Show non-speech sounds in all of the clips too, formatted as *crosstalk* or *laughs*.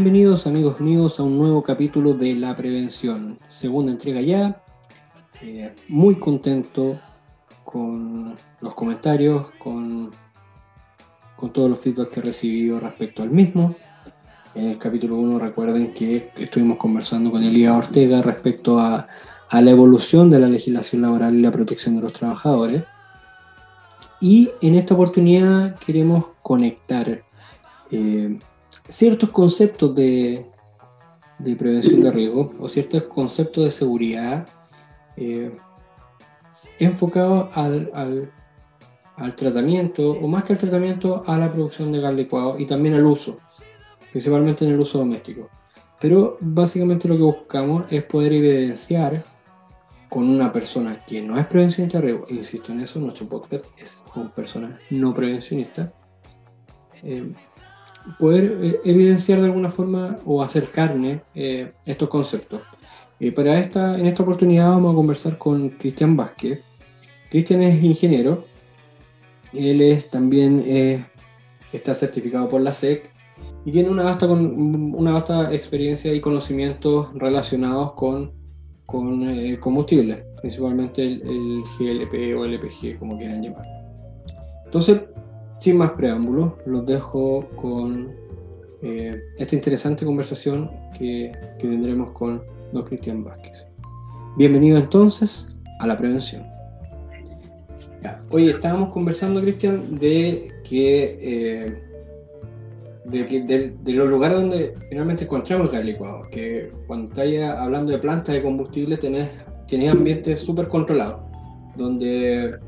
Bienvenidos amigos míos a un nuevo capítulo de La Prevención, segunda entrega ya. Eh, muy contento con los comentarios, con, con todos los feedback que he recibido respecto al mismo. En el capítulo 1 recuerden que estuvimos conversando con Elías Ortega respecto a, a la evolución de la legislación laboral y la protección de los trabajadores. Y en esta oportunidad queremos conectar eh, ciertos conceptos de, prevención de riesgo o ciertos conceptos de seguridad eh, enfocados al, tratamiento, o más que al tratamiento, a la producción de gas licuado y también al uso, principalmente en el uso doméstico. Pero básicamente lo que buscamos es poder evidenciar con una persona que no es prevencionista de riesgo, insisto en eso, nuestro podcast es con personas no prevencionistas, eh, poder eh, evidenciar de alguna forma o hacer carne eh, estos conceptos. Eh, para esta, en esta oportunidad vamos a conversar con Cristian Vázquez. Cristian es ingeniero, él es también está certificado por la SEC y tiene una vasta, con, una vasta experiencia y conocimientos relacionados con, con combustibles, principalmente el, el GLP o LPG, como quieran llamar. Entonces, sin más preámbulos, los dejo con eh, esta interesante conversación que, tendremos con don Cristian Vázquez. Bienvenido entonces a la prevención. Hoy estábamos conversando, Cristian, de que, eh, de, los lugares donde finalmente encontramos el licuado, que cuando estáis hablando de plantas de combustible tenés, tenés ambientes súper controlados, donde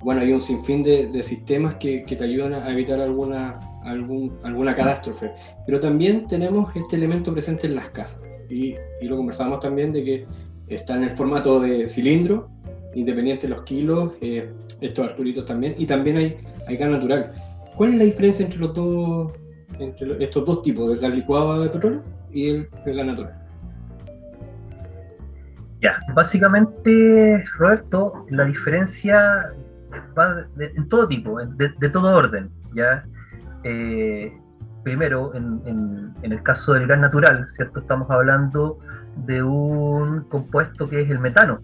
bueno, hay un sinfín de, sistemas que, te ayudan a evitar alguna, alguna catástrofe. Pero también tenemos este elemento presente en las casas. Y, lo conversamos también de que está en el formato de cilindro, independiente de los kilos, eh, estos arturitos también. Y también hay, gas natural. ¿Cuál es la diferencia entre los dos, entre estos dos tipos, del gas licuado de petróleo y el, el gas natural? Ya, básicamente, Roberto, la diferencia en todo tipo, de, todo orden, ¿ya? Eh, primero, en, el caso del gas natural, ¿cierto? Estamos hablando de un compuesto que es el metano,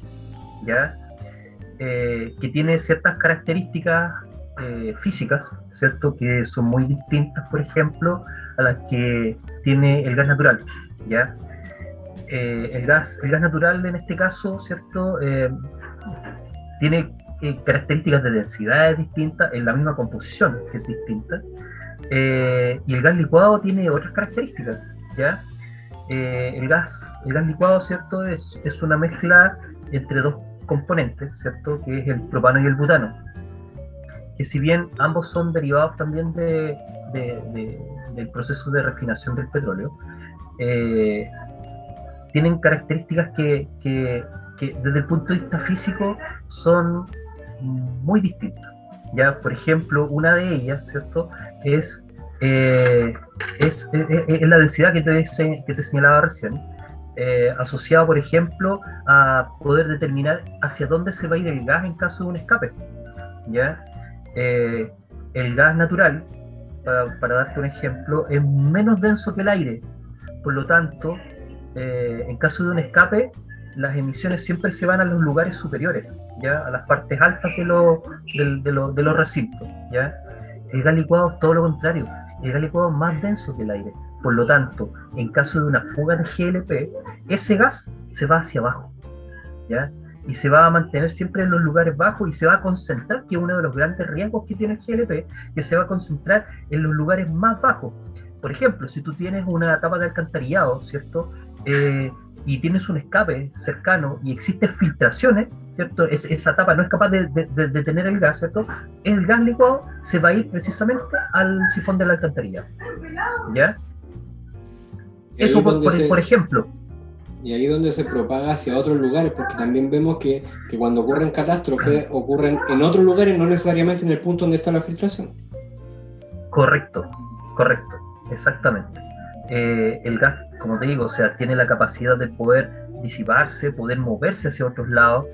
¿ya? Eh, que tiene ciertas características eh, físicas, ¿cierto? Que son muy distintas, por ejemplo, a las que tiene el gas natural, ¿ya? el, gas, el gas natural en este caso, ¿cierto? tiene características de densidad distintas, en la misma composición que es distinta. Eh, y el gas licuado tiene otras características, ¿ya? Eh, el, gas, el gas licuado, ¿cierto? Es, es una mezcla entre dos componentes, ¿cierto? Que es el propano y el butano. Que si bien ambos son derivados también de, del proceso de refinación del petróleo, eh, tienen características que, que, que, desde el punto de vista físico son muy distintas. Ya, por ejemplo, una de ellas, ¿cierto? Es, eh, es, la densidad que te, que te señalaba recién, eh, asociada, por ejemplo, a poder determinar hacia dónde se va a ir el gas en caso de un escape. ¿ya? Eh, el gas natural, para, para, darte un ejemplo, es menos denso que el aire. Por lo tanto, en caso de un escape, las emisiones siempre se van a los lugares superiores, ¿ya? a las partes altas de, de, de, los recintos. ¿ya? El gas licuado es todo lo contrario, el gas licuado es más denso que el aire. Por lo tanto, en caso de una fuga de GLP, ese gas se va hacia abajo. ¿ya? Y se va a mantener siempre en los lugares bajos y se va a concentrar, que es uno de los grandes riesgos que tiene el GLP, que se va a concentrar en los lugares más bajos. Por ejemplo, si tú tienes una tapa de alcantarillado, ¿cierto? Eh, y tienes un escape cercano y existen filtraciones, ¿cierto? esa tapa no es capaz de, detener el gas, ¿cierto? El gas licuado se va a ir precisamente al sifón de la alcantarilla. ¿Ya? Eso por, ejemplo. Y ahí donde se propaga hacia otros lugares, porque también vemos que, que cuando ocurren catástrofes ocurren en otros lugares, no necesariamente en el punto donde está la filtración. Correcto, correcto, exactamente. Eh, el gas como te digo, o sea, tiene la capacidad de poder disiparse, poder moverse hacia otros lados,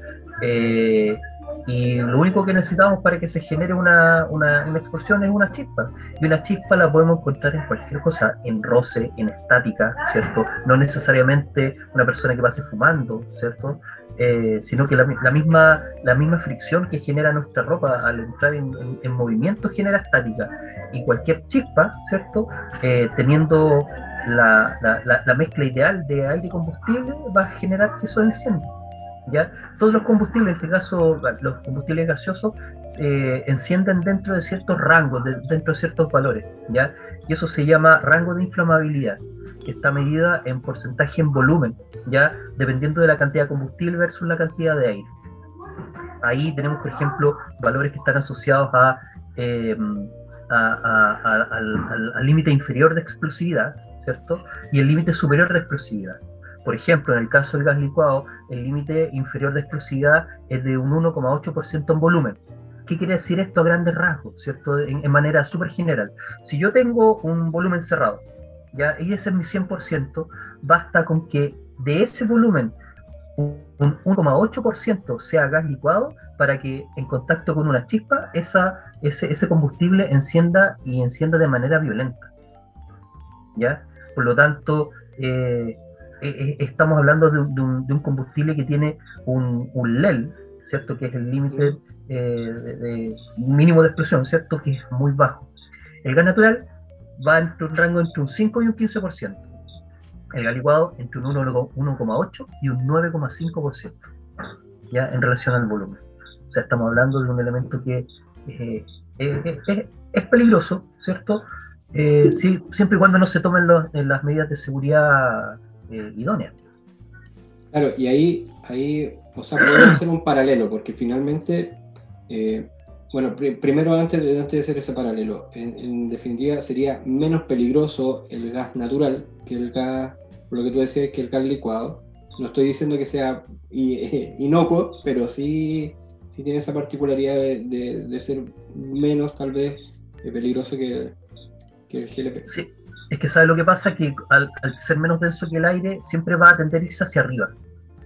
eh, Y lo único que necesitamos para que se genere una, una, una, explosión es una chispa. Y una chispa la podemos encontrar en cualquier cosa, en roce, en estática, ¿cierto? No necesariamente una persona que pase fumando, ¿cierto? Eh, sino que la, misma, la misma fricción que genera nuestra ropa al entrar en, en, movimiento genera estática. Y cualquier chispa, ¿cierto? Eh, teniendo la, la, la, mezcla ideal de aire y combustible va a generar que eso encienda. Todos los combustibles, en este caso los combustibles gaseosos, eh, encienden dentro de ciertos rangos, dentro de ciertos valores, ¿ya? y eso se llama rango de inflamabilidad, que está medida en porcentaje en volumen, ¿ya? dependiendo de la cantidad de combustible versus la cantidad de aire. Ahí tenemos, por ejemplo, valores que están asociados a, eh, al límite inferior de explosividad, ¿cierto? Y el límite superior de explosividad. Por ejemplo, en el caso del gas licuado, el límite inferior de explosividad es de un 1,8% en volumen. ¿Qué quiere decir esto a grandes rasgos, ¿cierto? En, manera súper general. Si yo tengo un volumen cerrado, ¿ya? y ese es mi 100%, basta con que de ese volumen un 1,8% sea gas licuado para que en contacto con una chispa esa, ese, ese combustible encienda y encienda de manera violenta. ¿ya? Por lo tanto, eh, eh, eh, estamos hablando de, un, combustible que tiene un, un LEL, ¿cierto? Que es el límite de, mínimo de explosión, ¿cierto? Que es muy bajo. El gas natural va entre un rango entre un 5 y un 15%. El gas licuado entre un 1,8 y un 9,5%, ya en relación al volumen. O sea, estamos hablando de un elemento que es peligroso, ¿cierto? Eh, sí, siempre y cuando no se tomen las medidas de seguridad eh, idóneas. Claro, y ahí, ahí o sea, podemos hacer un paralelo, porque finalmente, eh, bueno, primero antes de, antes de hacer ese paralelo, en, definitiva sería menos peligroso el gas natural que el gas, por lo que tú decías, que el gas licuado. No estoy diciendo que sea *laughs* inocuo, pero sí, sí tiene esa particularidad de, de ser menos tal vez peligroso que, Sí, es que sabe lo que pasa, que al, ser menos denso que el aire, siempre va a tender a irse hacia arriba,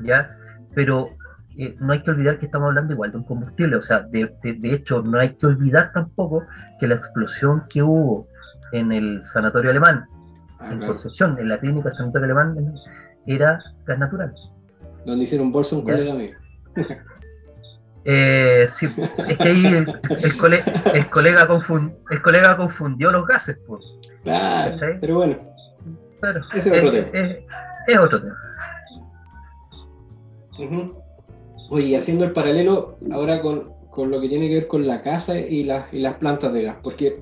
¿ya? Pero eh, no hay que olvidar que estamos hablando igual de un combustible, o sea, de, hecho, no hay que olvidar tampoco que la explosión que hubo en el sanatorio alemán, ah, en Concepción, en la clínica sanatorio alemán, era gas natural. Donde hicieron bolsa un colega mío. Eh, sí, es que ahí el, el, colega, el colega confundió los gases. Pues, claro, pero bueno. Pero ese es, otro tema. Es, otro tema. Oye, haciendo el paralelo ahora con, con, lo que tiene que ver con la casa y, y las plantas de gas, porque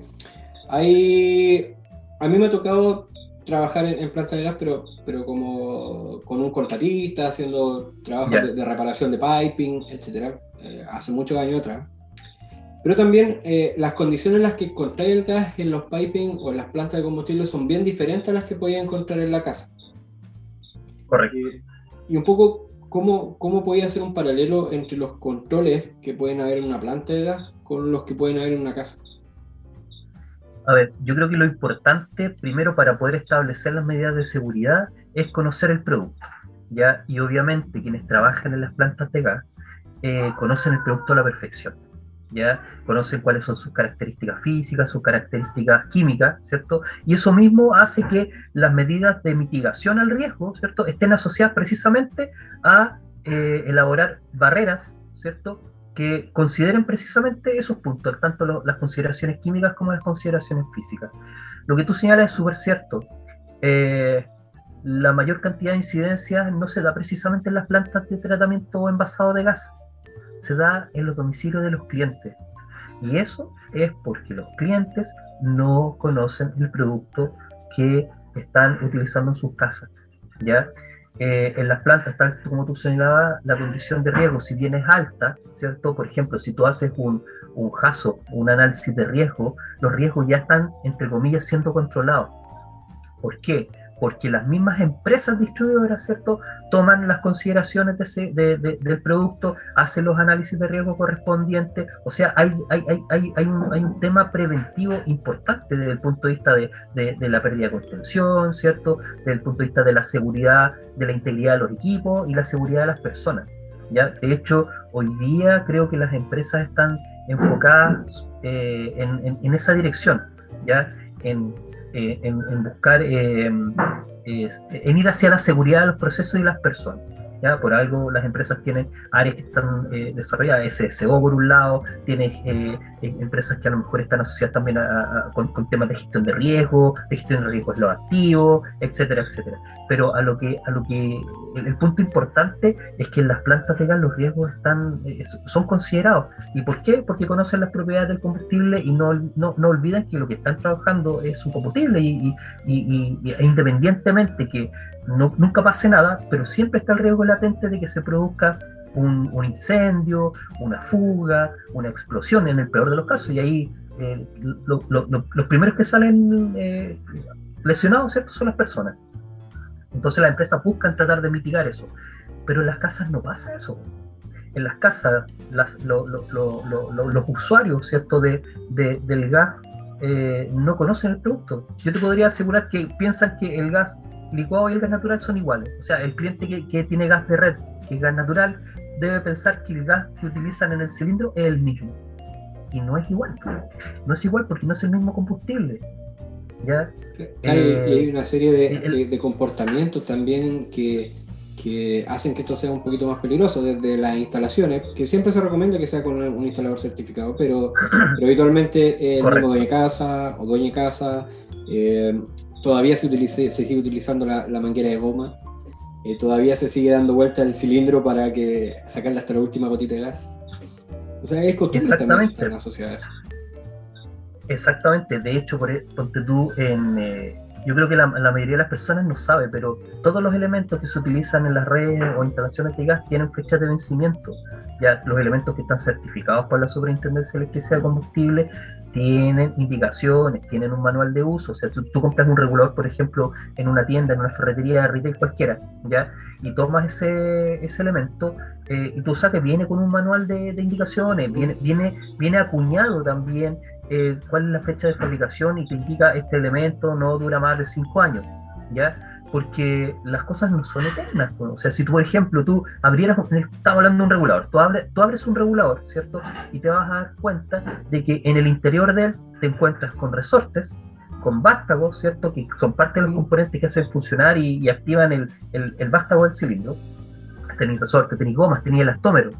hay. A mí me ha tocado trabajar en, plantas de gas, pero, pero como con un contratista, haciendo trabajos de, reparación de piping, etcétera, eh, hace muchos años atrás. Pero también eh, las condiciones en las que encontrar el gas en los piping o en las plantas de combustible son bien diferentes a las que podía encontrar en la casa. Correcto. y un poco, ¿cómo, ¿cómo podía hacer un paralelo entre los controles que pueden haber en una planta de gas con los que pueden haber en una casa? A ver, yo creo que lo importante primero para poder establecer las medidas de seguridad es conocer el producto, ¿ya? Y obviamente quienes trabajan en las plantas de gas eh, conocen el producto a la perfección, ¿ya? Conocen cuáles son sus características físicas, sus características químicas, ¿cierto? Y eso mismo hace que las medidas de mitigación al riesgo, ¿cierto? Estén asociadas precisamente a eh, elaborar barreras, ¿cierto? que consideren precisamente esos puntos, tanto las consideraciones químicas como las consideraciones físicas. Lo que tú señalas es súper cierto. Eh, la mayor cantidad de incidencias no se da precisamente en las plantas de tratamiento envasado de gas, se da en los domicilios de los clientes. Y eso es porque los clientes no conocen el producto que están utilizando en sus casas. ¿ya? Eh, en las plantas, tal como tú señalabas, la condición de riesgo, si bien es alta, ¿cierto? Por ejemplo, si tú haces un, un JASO, un análisis de riesgo, los riesgos ya están, entre comillas, siendo controlados. ¿Por qué? Porque las mismas empresas distribuidoras, ¿cierto?, toman las consideraciones de del producto, hacen los análisis de riesgo correspondientes, o sea, hay, hay, hay, hay, un, un tema preventivo importante desde el punto de vista de, la pérdida de contención, ¿cierto?, desde el punto de vista de la seguridad, de la integridad de los equipos y la seguridad de las personas. ¿ya? De hecho, hoy día creo que las empresas están enfocadas eh, en, esa dirección, ¿ya? En, eh, buscar, eh, en ir hacia la seguridad de los procesos y las personas. Por algo las empresas tienen áreas que están eh, desarrolladas, SSO por un lado, tienes eh, eh, empresas que a lo mejor están asociadas también con, temas de gestión de riesgo, de gestión de riesgos los activos, etcétera, etcétera. Pero a lo que, a lo que el, punto importante es que en las plantas de gas los riesgos están, son considerados. ¿Y por qué? Porque conocen las propiedades del combustible y no, no, no olvidan que lo que están trabajando es un combustible y, e independientemente que no, nunca pase nada, pero siempre está el riesgo latente de que se produzca un, incendio, una fuga, una explosión en el peor de los casos. Y ahí eh, los primeros que salen eh, lesionados son las personas. Entonces las empresas buscan tratar de mitigar eso. Pero en las casas no pasa eso. En las casas los usuarios ¿cierto? De, del gas eh, no conocen el producto. Yo te podría asegurar que piensan que el gas licuado y el gas natural son iguales. O sea, el cliente que, tiene gas de red, que es gas natural, debe pensar que el gas que utilizan en el cilindro es el mismo. Y no es igual. No es igual porque no es el mismo combustible. ¿ya? y hay una serie de, comportamientos también que, hacen que esto sea un poquito más peligroso desde las instalaciones, que siempre se recomienda que sea con un instalador certificado, pero, habitualmente el mismo dueño de casa o dueño de casa eh, todavía se, se sigue utilizando la, manguera de goma, eh, todavía se sigue dando vuelta el cilindro para que sacarle hasta la última gotita de gas. O sea, es costumbre también en la sociedad eso. Exactamente, de hecho, por, e, ponte tú en... Eh, yo creo que la, mayoría de las personas no sabe, pero todos los elementos que se utilizan en las redes o instalaciones de gas tienen fecha de vencimiento. Ya los elementos que están certificados por la Superintendencia de Electricidad y Combustible tienen indicaciones, tienen un manual de uso. O sea, tú, compras un regulador, por ejemplo, en una tienda, en una ferretería de retail cualquiera, ¿ya? Y tomas ese, ese elemento eh, y tú sabes que viene con un manual de, indicaciones, viene, viene, viene acuñado también eh, cuál es la fecha de fabricación y te indica este elemento no dura más de cinco años, ¿ya? Porque las cosas no son eternas. O sea, si tú, por ejemplo, tú abrieras, estamos hablando de un regulador, tú, abres, tú abres un regulador, ¿cierto? Y te vas a dar cuenta de que en el interior de él te encuentras con resortes, con vástagos, ¿cierto? Que son parte de los componentes que hacen funcionar y, activan el, el, vástago del cilindro. Tenéis resortes, tenéis gomas, tenéis elastómero,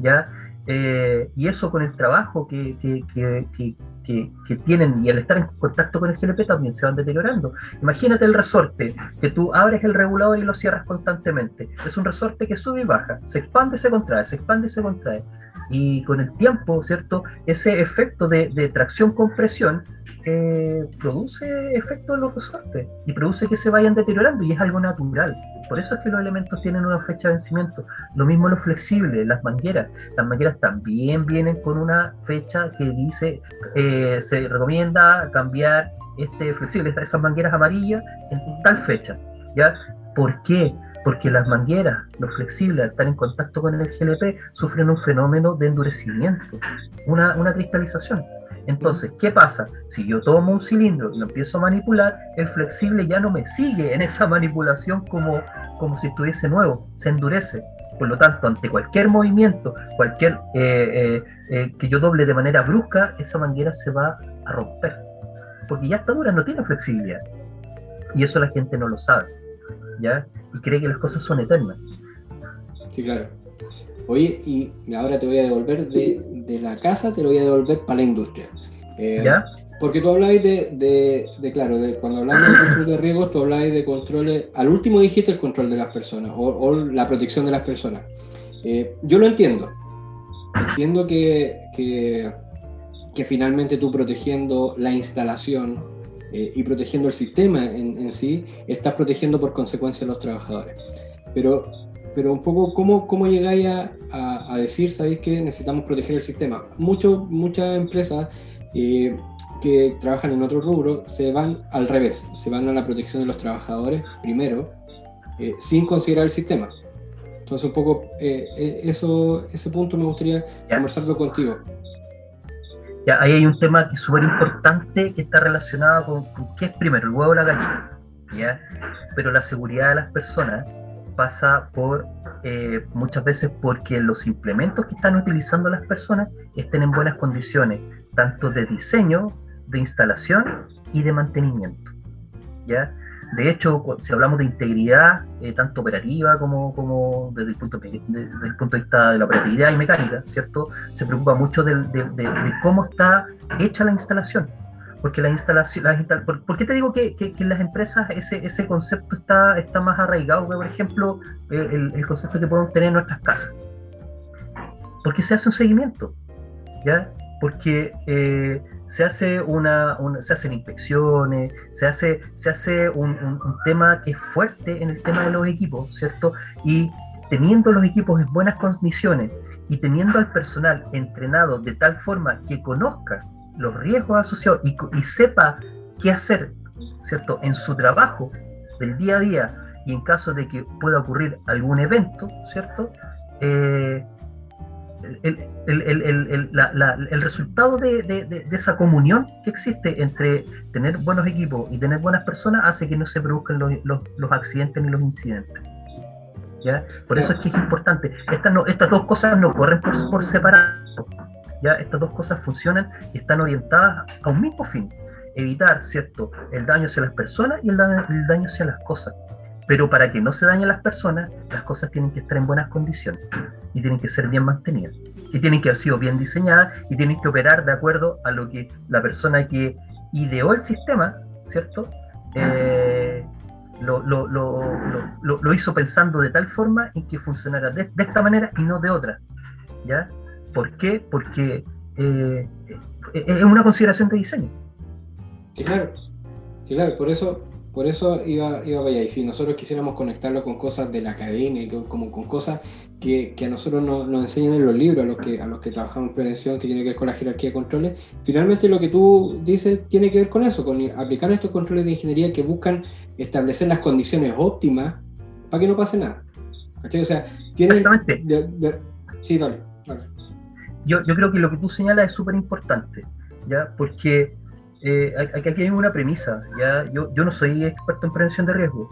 ¿ya? Eh, y eso con el trabajo que, que, que, que, tienen y al estar en contacto con el GLP también se van deteriorando. Imagínate el resorte, que tú abres el regulador y lo cierras constantemente. Es un resorte que sube y baja, se expande se contrae, se expande y se contrae. Y con el tiempo, ¿cierto? Ese efecto de, de tracción-compresión eh, produce efecto en los resortes y produce que se vayan deteriorando y es algo natural. Por eso es que los elementos tienen una fecha de vencimiento. Lo mismo los flexibles, las mangueras. Las mangueras también vienen con una fecha que dice, eh, se recomienda cambiar este flexible, esas mangueras amarillas en tal fecha. ¿ya? ¿Por qué? Porque las mangueras, los flexibles, al estar en contacto con el GLP, sufren un fenómeno de endurecimiento, una, una cristalización. Entonces, ¿qué pasa? Si yo tomo un cilindro y lo empiezo a manipular, el flexible ya no me sigue en esa *laughs* manipulación como, como si estuviese nuevo, se endurece. Por lo tanto, ante cualquier movimiento, cualquier eh, eh, eh, que yo doble de manera brusca, esa manguera se va a romper. Porque ya está dura, no tiene flexibilidad. Y eso la gente no lo sabe. ¿ya? Y cree que las cosas son eternas. Sí, claro. Oye, y ahora te voy a devolver de, de la casa, te lo voy a devolver para la industria. Eh, ¿Ya? Porque tú habláis de, de, claro, de, cuando hablamos de control de riesgos, tú habláis de controles, al último dijiste el control de las personas o, la protección de las personas. Eh, yo lo entiendo. Entiendo que, que, que, finalmente tú protegiendo la instalación eh, y protegiendo el sistema en, en, sí, estás protegiendo por consecuencia a los trabajadores. Pero pero un poco cómo, cómo llegáis a, a, decir, sabéis que necesitamos proteger el sistema. Mucho, muchas empresas eh, que trabajan en otro rubro se van al revés, se van a la protección de los trabajadores primero, eh, sin considerar el sistema. Entonces un poco eh, eso, ese punto me gustaría conversarlo contigo. Ya, ahí hay un tema que es súper importante que está relacionado con, qué es primero, el huevo o la gallina. ¿ya? Pero la seguridad de las personas pasa por eh, muchas veces porque los implementos que están utilizando las personas estén en buenas condiciones, tanto de diseño, de instalación y de mantenimiento. ¿ya? De hecho, si hablamos de integridad, eh, tanto operativa como, como desde, el punto de, vista de la operatividad y mecánica, ¿cierto? Se preocupa mucho de, cómo está hecha la instalación. Porque la instalación, ¿por, qué te digo que, que, en las empresas ese, ese concepto está, está más arraigado que, por ejemplo, el, el, concepto que podemos tener en nuestras casas? Porque se hace un seguimiento, ¿ya? Porque eh, se, hace una, se hacen inspecciones, se hace, se hace un, tema que es fuerte en el tema de los equipos, ¿cierto? Y teniendo los equipos en buenas condiciones y teniendo al personal entrenado de tal forma que conozca los riesgos asociados y, sepa qué hacer, ¿cierto? En su trabajo del día a día y en caso de que pueda ocurrir algún evento, ¿cierto? Eh, el, resultado de, esa comunión que existe entre tener buenos equipos y tener buenas personas hace que no se produzcan los, accidentes ni los incidentes. ¿ya? Por eso es que es importante. Estas, no, estas dos cosas no corren por, por separado. Ya estas dos cosas funcionan y están orientadas a un mismo fin, evitar, ¿cierto?, el daño hacia las personas y el daño, hacia las cosas. Pero para que no se dañen las personas, las cosas tienen que estar en buenas condiciones y tienen que ser bien mantenidas. Y tienen que haber sido bien diseñadas y tienen que operar de acuerdo a lo que la persona que ideó el sistema, ¿cierto? Eh, lo, lo, lo, lo, hizo pensando de tal forma en que funcionara de, de, esta manera y no de otra. ¿ya? ¿Por qué? Porque eh, es una consideración de diseño. Sí, claro. Sí, claro, por eso, por eso iba, iba allá. Y si nosotros quisiéramos conectarlo con cosas de la academia, como con cosas que, a nosotros nos, enseñan en los libros, a los, que, a los que trabajamos en prevención, que tiene que ver con la jerarquía de controles, finalmente lo que tú dices tiene que ver con eso, con aplicar estos controles de ingeniería que buscan establecer las condiciones óptimas para que no pase nada. O sea, tiene... Exactamente. sí, dale yo, creo que lo que tú señalas es súper importante, ¿ya? Porque eh, aquí hay una premisa, ¿ya? Yo, yo no soy experto en prevención de riesgo.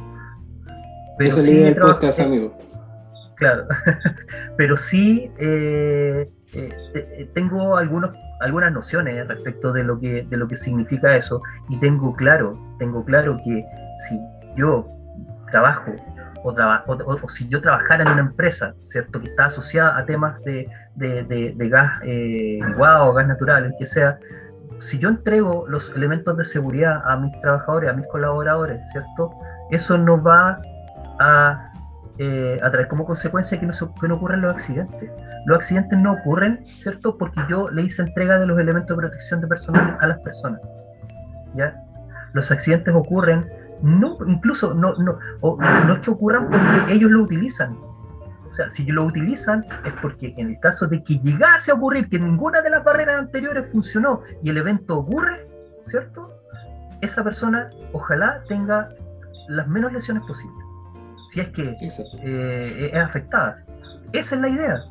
Pero es el podcast, amigo. Claro, *laughs* pero sí eh, eh, tengo algunos, algunas nociones respecto de lo, que, de lo que significa eso y tengo claro, tengo claro que si yo trabajo o, si yo trabajara en una empresa, ¿cierto? Que está asociada a temas de, gas eh, o gas natural, el que sea, si yo entrego los elementos de seguridad a mis trabajadores, a mis colaboradores, ¿cierto? Eso no va a, eh, traer como consecuencia que no, que no ocurran los accidentes. Los accidentes no ocurren, ¿cierto? Porque yo le hice entrega de los elementos de protección de personal a las personas. ¿Ya? Los accidentes ocurren incluso no, no, no es que ocurran porque ellos lo utilizan. O sea, si lo utilizan es porque en el caso de que llegase a ocurrir que ninguna de las barreras anteriores funcionó y el evento ocurre, ¿cierto? Esa persona ojalá tenga las menos lesiones posibles. Si es que eh, es afectada. Esa es la idea.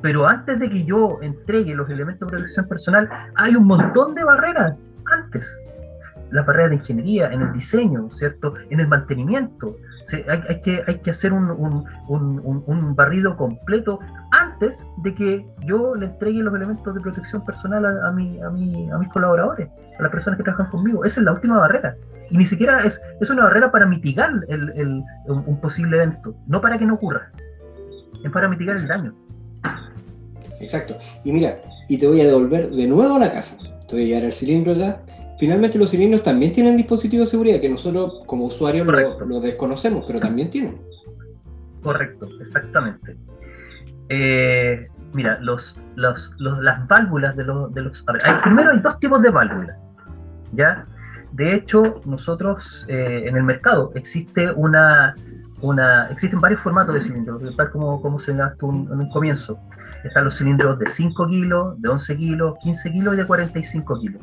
Pero antes de que yo entregue los elementos de protección personal, hay un montón de barreras antes la barreras de ingeniería, en el diseño, ¿cierto? En el mantenimiento. hay, que, hacer un, barrido completo antes de que yo le entregue los elementos de protección personal a, a, mi, a, mis colaboradores, a las personas que trabajan conmigo. Esa es la última barrera. Y ni siquiera es, una barrera para mitigar el, un posible evento, no para que no ocurra. Es para mitigar el daño. Exacto. Y mira, y te voy a devolver de nuevo a la casa. Te voy a llevar al cilindro ya finalmente los cilindros también tienen dispositivos de seguridad que nosotros como usuarios lo, desconocemos, pero también tienen. Correcto, exactamente. Eh, mira, los, los, las válvulas de los... De los primero hay dos tipos de válvulas, ¿ya? De hecho, nosotros eh, en el mercado existe una, una, existen varios formatos de cilindros, tal como, como señalaste en un comienzo. Están los cilindros de 5 kilos, de 11 kilos, 15 kilos y de 45 kilos.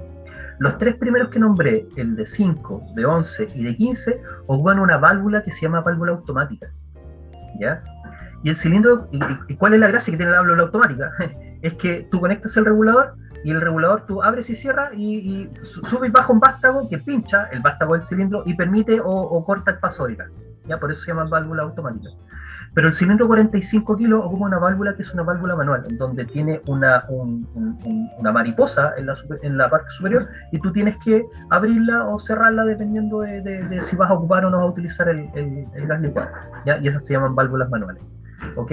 Los tres primeros que nombré, el de 5, de 11 y de 15, ocupan una válvula que se llama válvula automática. ¿Ya? Y el cilindro, y, cuál es la gracia que tiene la válvula automática? *laughs* es que tú conectas el regulador y el regulador tú abres y cierras y, y sube y baja un vástago que pincha el vástago del cilindro y permite o, corta el paso ¿ya? Por eso se llama válvula automática. Pero el cilindro 45 kilos ocupa una válvula que es una válvula manual, en donde tiene una, una mariposa en la, en la, parte superior y tú tienes que abrirla o cerrarla dependiendo de, si vas a ocupar o no vas a utilizar el, el, gas licuado. ¿ya? Y esas se llaman válvulas manuales. ¿ok?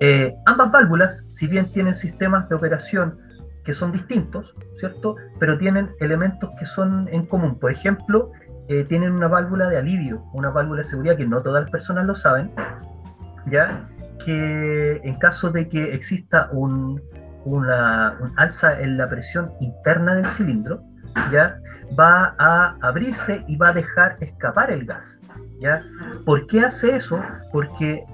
Eh, ambas válvulas, si bien tienen sistemas de operación que son distintos, ¿cierto? Pero tienen elementos que son en común. Por ejemplo, eh, tienen una válvula de alivio, una válvula de seguridad que no todas las personas lo saben, ¿ya? que en caso de que exista un, una, alza en la presión interna del cilindro, ¿ya? va a abrirse y va a dejar escapar el gas. ¿ya? ¿Por qué hace eso? Porque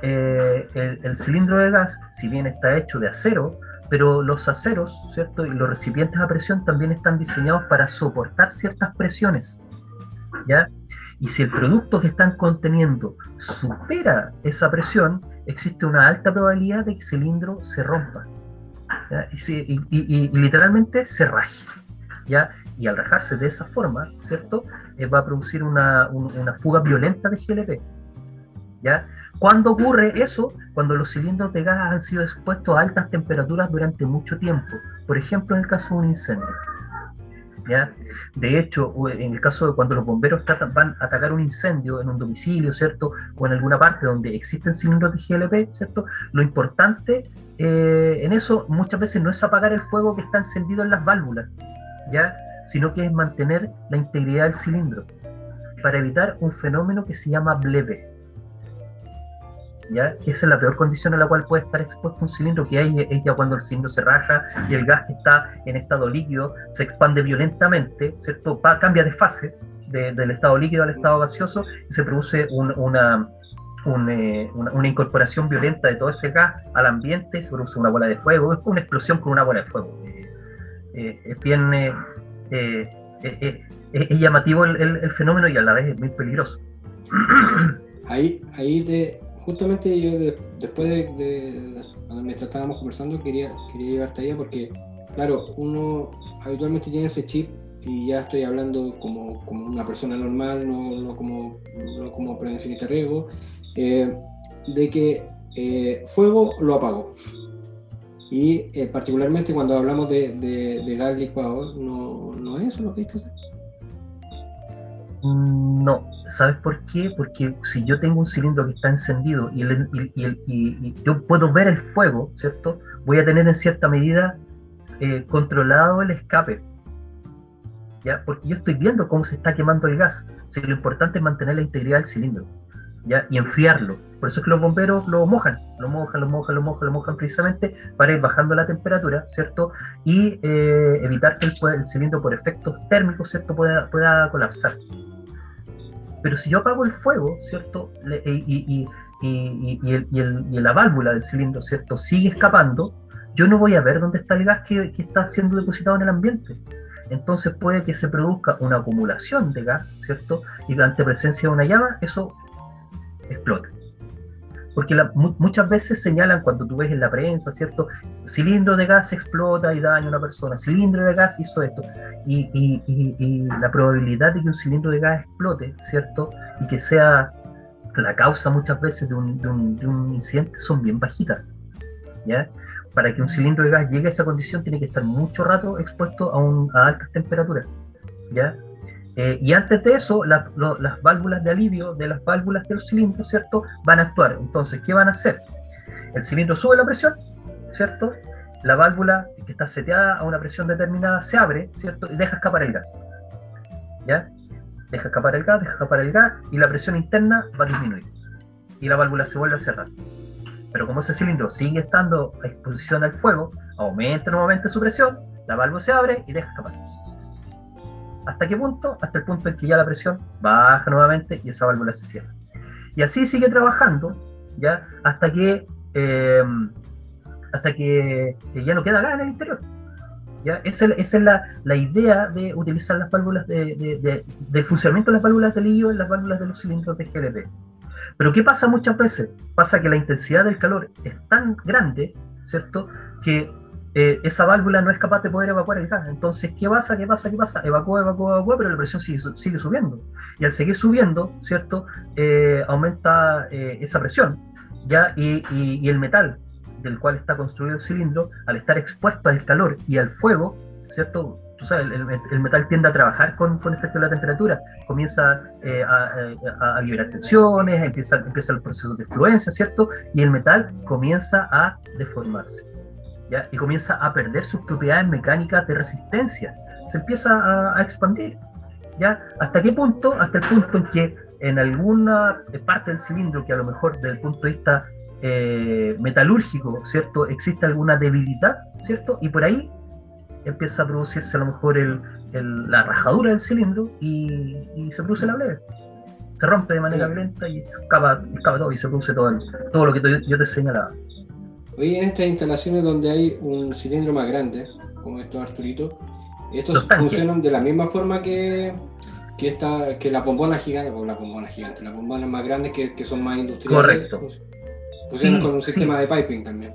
eh, el, el, cilindro de gas, si bien está hecho de acero, pero los aceros, ¿cierto? Y los recipientes a presión también están diseñados para soportar ciertas presiones. ¿Ya? Y si el producto que están conteniendo supera esa presión, existe una alta probabilidad de que el cilindro se rompa. Y, literalmente se raje. ¿ya? Y al rajarse de esa forma, ¿cierto? Eh, va a producir una, una, fuga violenta de GLP. ¿ya? ¿Cuándo ocurre eso? Cuando los cilindros de gas han sido expuestos a altas temperaturas durante mucho tiempo. Por ejemplo, en el caso de un incendio. De hecho, en el caso de cuando los bomberos van a atacar un incendio en un domicilio, ¿cierto? O en alguna parte donde existen cilindros de GLP, ¿cierto? Lo importante eh, en eso muchas veces no es apagar el fuego que está encendido en las válvulas, ¿ya? Sino que es mantener la integridad del cilindro para evitar un fenómeno que se llama bleve. Que esa es la peor condición a la cual puede estar expuesto un cilindro, que hay es ya cuando el cilindro se raja y el gas que está en estado líquido se expande violentamente, ¿cierto? cambia de fase del estado líquido al estado gaseoso y se produce una, eh, una, una, incorporación violenta de todo ese gas al ambiente, se produce una bola de fuego, es una explosión con una bola de fuego. Eh, eh, es bien es llamativo el, el, fenómeno y a la vez es muy peligroso. Ahí, ahí te, justamente yo después de, mientras estábamos conversando quería, quería llevarte allá porque, claro, uno habitualmente tiene ese chip y ya estoy hablando como, como una persona normal, no, no como, no como prevencionista riesgo, eh, de que eh, fuego lo apago. Y eh, particularmente cuando hablamos de, de, gas licuado, no, no es eso lo que hay que hacer. Mm, no, ¿sabes por qué? Porque si yo tengo un cilindro que está encendido y, y, yo puedo ver el fuego, ¿cierto? Voy a tener en cierta medida eh, controlado el escape. ¿Ya? Porque yo estoy viendo cómo se está quemando el gas. Si lo importante es mantener la integridad del cilindro. ¿ya? Y enfriarlo. Por eso es que los bomberos lo mojan, lo mojan, lo mojan, lo mojan, lo mojan precisamente para ir bajando la temperatura, ¿cierto? Y eh, evitar que el, el, cilindro por efectos térmicos, ¿cierto? Pueda, pueda colapsar. Pero si yo apago el fuego, ¿cierto? Y, la válvula del cilindro, ¿cierto? Sigue escapando, yo no voy a ver dónde está el gas que, está siendo depositado en el ambiente. Entonces puede que se produzca una acumulación de gas, ¿cierto? Y ante presencia de una llama, eso explota. Porque muchas veces señalan cuando tú ves en la prensa, ¿cierto? Cilindro de gas explota y daña a una persona, cilindro de gas hizo esto. Y, la probabilidad de que un cilindro de gas explote, ¿cierto? Y que sea la causa muchas veces de un, incidente son bien bajitas. ¿ya? Para que un cilindro de gas llegue a esa condición tiene que estar mucho rato expuesto a, a altas temperaturas. ¿ya? Eh, y antes de eso, las válvulas de alivio de las válvulas de los cilindros, ¿cierto? Van a actuar. Entonces, ¿qué van a hacer? El cilindro sube la presión, ¿cierto? La válvula que está seteada a una presión determinada se abre, ¿cierto? Y deja escapar el gas. ¿Ya? Deja escapar el gas, deja escapar el gas y la presión interna va a disminuir. Y la válvula se vuelve a cerrar. Pero como ese cilindro sigue estando a exposición al fuego, aumenta nuevamente su presión, la válvula se abre y deja escapar. ¿Hasta qué punto? Hasta el punto en que ya la presión baja nuevamente y esa válvula se cierra. Y así sigue trabajando, ¿ya? Hasta que, em, hasta que, ya no queda gas en el interior. ¿ya? Esa, es la, idea de utilizar las válvulas de, del funcionamiento de las válvulas de líquido en las válvulas de los cilindros de GLP. Pero ¿qué pasa muchas veces? Pasa que la intensidad del calor es tan grande, ¿cierto? Que eh, esa válvula no es capaz de poder evacuar el gas. Entonces, ¿qué pasa? ¿Qué pasa? ¿Qué pasa? Evacúa, evacúa, evacúa, pero la presión sigue, sigue subiendo. Y al seguir subiendo, ¿cierto? Eh, aumenta eh, esa presión, ¿ya? Y, el metal del cual está construido el cilindro, al estar expuesto al calor y al fuego, ¿cierto? Tú sabes, el, metal tiende a trabajar con, con efecto de la temperatura, comienza a, a, liberar tensiones, empieza, empieza el proceso de fluencia, ¿cierto? Y el metal comienza a deformarse y comienza a perder sus propiedades mecánicas de resistencia. Se empieza a, expandir. ¿ya? ¿Hasta qué punto? Hasta el punto en que en alguna parte del cilindro, que a lo mejor desde el punto de vista eh, metalúrgico, ¿cierto? Existe alguna debilidad, ¿cierto? Y por ahí empieza a producirse a lo mejor el, la rajadura del cilindro y, se produce la bleve. Se rompe de manera violenta y acaba, todo y se produce todo, todo lo que yo te señalaba. Hoy en estas instalaciones donde hay un cilindro más grande, como estos Arturito, estos funcionan de la misma forma que, que, esta, que la bombona gigante, o la bombona gigante, las bombonas más grandes que, que son más industriales. Correcto. Funcionan con un sistema de piping también.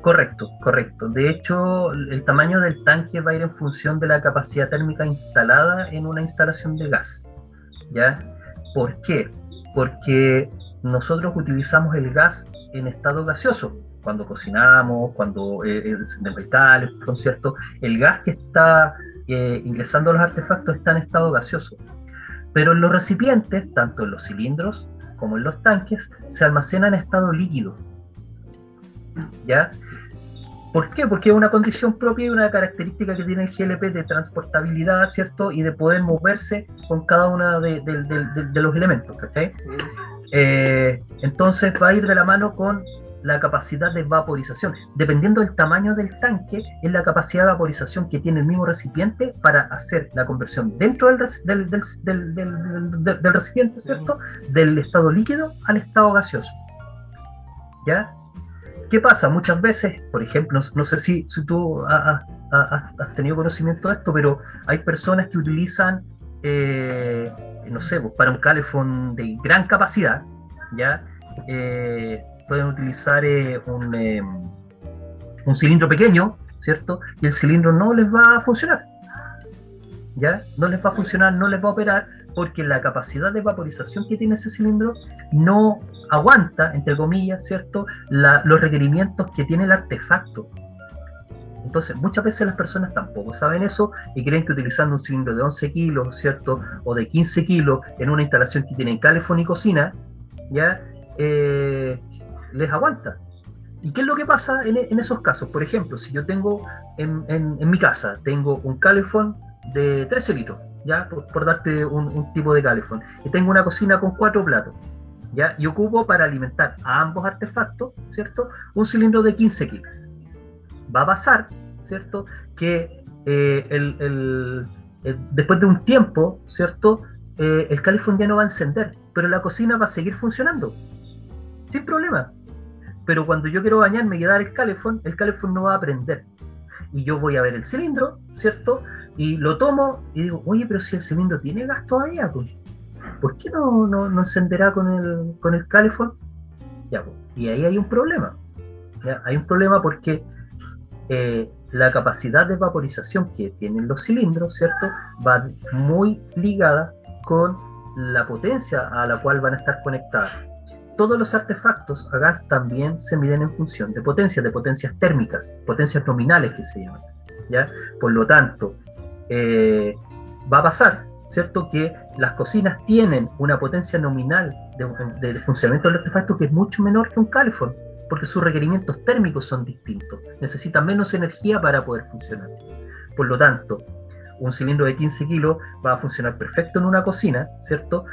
Correcto, correcto. De hecho, el tamaño del tanque va a ir en función de la capacidad térmica instalada en una instalación de gas. ¿Ya? ¿Por qué? Porque nosotros utilizamos el gas en estado gaseoso cuando cocinamos, cuando eh, encendemos el calefón, ¿cierto? El gas que está eh, ingresando a los artefactos está en estado gaseoso. Pero en los recipientes, tanto en los cilindros como en los tanques, se almacena en estado líquido. ¿Ya? ¿Por qué? Porque es una condición propia y una característica que tiene el GLP de transportabilidad, ¿cierto? Y de poder moverse con cada uno de, los elementos, ¿cachai? Mm. Eh, entonces va a ir de la mano con la capacidad de vaporización. Dependiendo del tamaño del tanque, es la capacidad de vaporización que tiene el mismo recipiente para hacer la conversión dentro del, del, recipiente, ¿cierto? Del estado líquido al estado gaseoso. ¿Ya? ¿Qué pasa? Muchas veces, por ejemplo, no sé si, si tú has, tenido conocimiento de esto, pero hay personas que utilizan, eh, no sé, pues, para un calefón de gran capacidad, ¿ya? Eh, pueden utilizar eh, un, eh, un cilindro pequeño, ¿cierto? Y el cilindro no les va a funcionar. ¿Ya? No les va a funcionar, no les va a operar, porque la capacidad de vaporización que tiene ese cilindro no aguanta, entre comillas, ¿cierto? los requerimientos que tiene el artefacto. Entonces, muchas veces las personas tampoco saben eso y creen que utilizando un cilindro de 11 kilos, ¿cierto? O de 15 kilos en una instalación que tiene calefón y cocina, ¿ya? Eh, les aguanta. ¿Y qué es lo que pasa en, esos casos? Por ejemplo, si yo tengo en, mi casa, tengo un calefón de 13 litros, ¿ya? Por, darte un, tipo de calefón, y tengo una cocina con cuatro platos, ¿ya? Y ocupo para alimentar a ambos artefactos, ¿cierto? Un cilindro de 15 kilos. Va a pasar, ¿cierto? Que eh, el, después de un tiempo, ¿cierto? Eh, el calefón ya no va a encender, pero la cocina va a seguir funcionando, sin problema pero cuando yo quiero bañarme y dar el calefón, el calefón no va a prender. Y yo voy a ver el cilindro, ¿cierto? Y lo tomo y digo, oye, pero si el cilindro tiene gas todavía, pues, ¿por qué no, no, encenderá con el, con el calefón? Pues, y ahí hay un problema. Hay un problema porque eh, la capacidad de vaporización que tienen los cilindros, ¿cierto? Va muy ligada con la potencia a la cual van a estar conectadas todos los artefactos a gas también se miden en función de potencias, de potencias térmicas, potencias nominales que se llaman. ¿ya? Por lo tanto, eh, va a pasar, ¿cierto? Que las cocinas tienen una potencia nominal de, funcionamiento del artefacto que es mucho menor que un calefón, porque sus requerimientos térmicos son distintos, necesitan menos energía para poder funcionar. Por lo tanto, un cilindro de 15 kilos va a funcionar perfecto en una cocina, ¿cierto?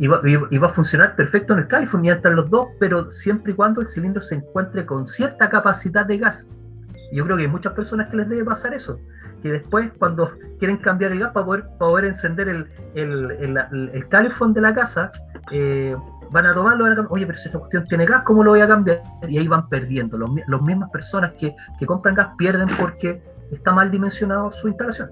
Y va, a funcionar perfecto en el California entre los dos, pero siempre y cuando el cilindro se encuentre con cierta capacidad de gas. Yo creo que hay muchas personas que les debe pasar eso, que después cuando quieren cambiar el gas para poder, poder encender el, el, el, de la casa, eh, van a tomarlo, van a oye, pero si esta cuestión tiene gas, ¿cómo lo voy a cambiar? Y ahí van perdiendo. Las mismas personas que, que compran gas pierden porque está mal dimensionado su instalación.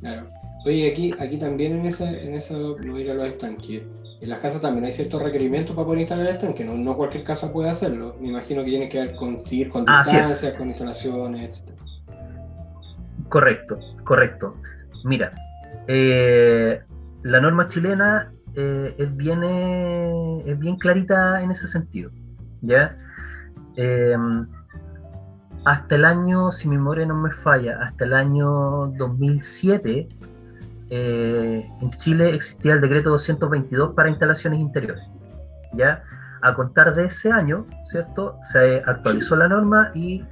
Claro. Oye, aquí, aquí también en esa, en no ir a los estanques. en las casas también hay ciertos requerimientos para poder instalar el estanque, no, no cualquier casa puede hacerlo. Me imagino que tiene que ver con seguir con distancias, con instalaciones, etc. Correcto, correcto. Mira, eh, la norma chilena eh, es, bien, es bien clarita en ese sentido. ¿ya? Em, hasta el año, si mi memoria no me falla, hasta el año 2007, eh, en Chile existía el decreto 222 para instalaciones interiores. ¿ya? A contar de ese año, ¿cierto? Se actualizó la norma y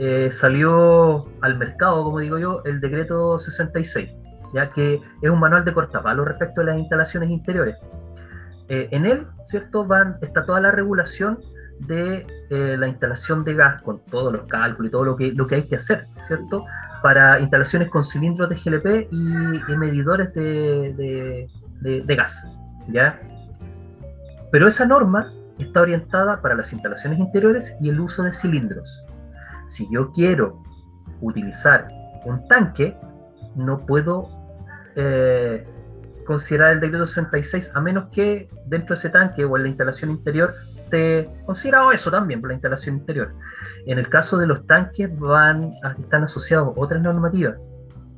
eh, salió al mercado, como digo yo, el decreto 66, ya que es un manual de cortapalo respecto a las instalaciones interiores. Eh, en él, ¿cierto? Van, está toda la regulación de eh, la instalación de gas con todos los cálculos y todo lo que, lo que hay que hacer, ¿cierto? Para instalaciones con cilindros de GLP y, medidores de, de, gas, ¿ya? Pero esa norma está orientada para las instalaciones interiores y el uso de cilindros. Si yo quiero utilizar un tanque, no puedo eh, considerar el decreto 66 a menos que dentro de ese tanque o en la instalación interior esté considerado eso también por la instalación interior. En el caso de los tanques van, están asociados otras normativas.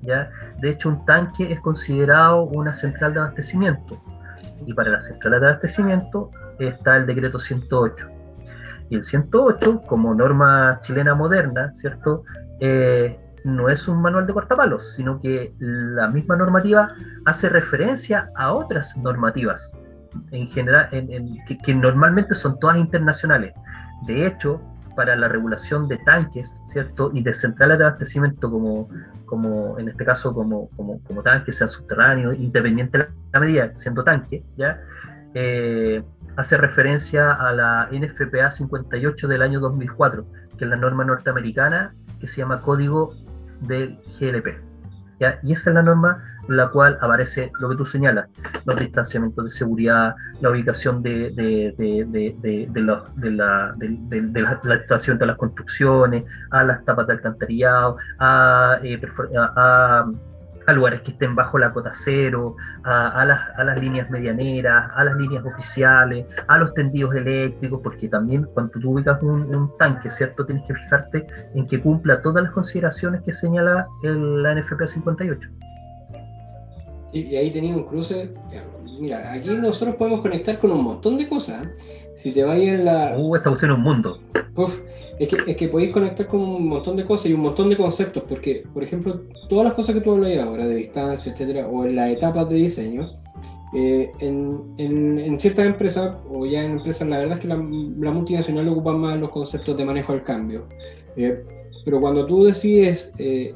¿ya? De hecho, un tanque es considerado una central de abastecimiento. Y para la central de abastecimiento está el decreto 108. Y el 108, como norma chilena moderna, ¿cierto? Eh, no es un manual de cortapalos, sino que la misma normativa hace referencia a otras normativas en general, en, que, normalmente son todas internacionales. De hecho, para la regulación de tanques, ¿cierto? Y de centrales de abastecimiento, como, como en este caso, como, como, tanques, sean subterráneos, independiente de la medida, siendo tanque, ¿ya? Eh, hace referencia a la NFPA 58 del año 2004, que es la norma norteamericana que se llama Código del GLP. Y esa es la norma en la cual aparece lo que tú señalas, los distanciamientos de seguridad, la ubicación de, de, de la, la, estación de las construcciones, a las tapas de alcantarillado, a, eh, a a lugares que estén bajo la cota cero, a, las, a, las, líneas medianeras, a las líneas oficiales, a los tendidos eléctricos, porque también cuando tú ubicas un, tanque, ¿cierto? Tienes que fijarte en que cumpla todas las consideraciones que señala el, la NFP 58. Y, ahí tenía un cruce. Mira, aquí nosotros podemos conectar con un montón de cosas. ¿eh? Si te vayas en la. Uh, esta cuestión es un mundo. Es que, es que podéis conectar con un montón de cosas y un montón de conceptos, porque, por ejemplo, todas las cosas que tú hablas ahora, de distancia, etcétera, o en las etapas de diseño, eh, en, en, ciertas empresas, o ya en empresas, la verdad es que la, multinacional ocupa más los conceptos de manejo del cambio. Eh, pero cuando tú decides eh,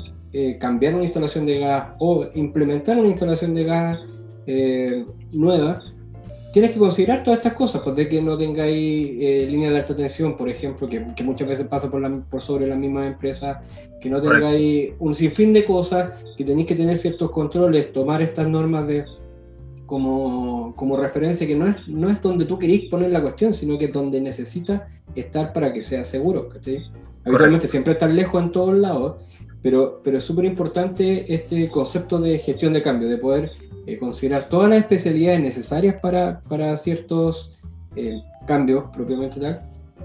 cambiar una instalación de gas o implementar una instalación de gas nueva, tienes que considerar todas estas cosas, pues de que no tengáis eh, líneas de alta tensión, por ejemplo, que, muchas veces pasa por, por sobre las mismas empresas, que no tengáis un sinfín de cosas, que tenéis que tener ciertos controles, tomar estas normas de como, como referencia, que no es, no es donde tú queréis poner la cuestión, sino que es donde necesitas estar para que sea seguro. Habitualmente siempre estar lejos en todos lados, pero, pero es súper importante este concepto de gestión de cambio, de poder eh, considerar todas las especialidades necesarias para, para ciertos eh, cambios propiamente tal,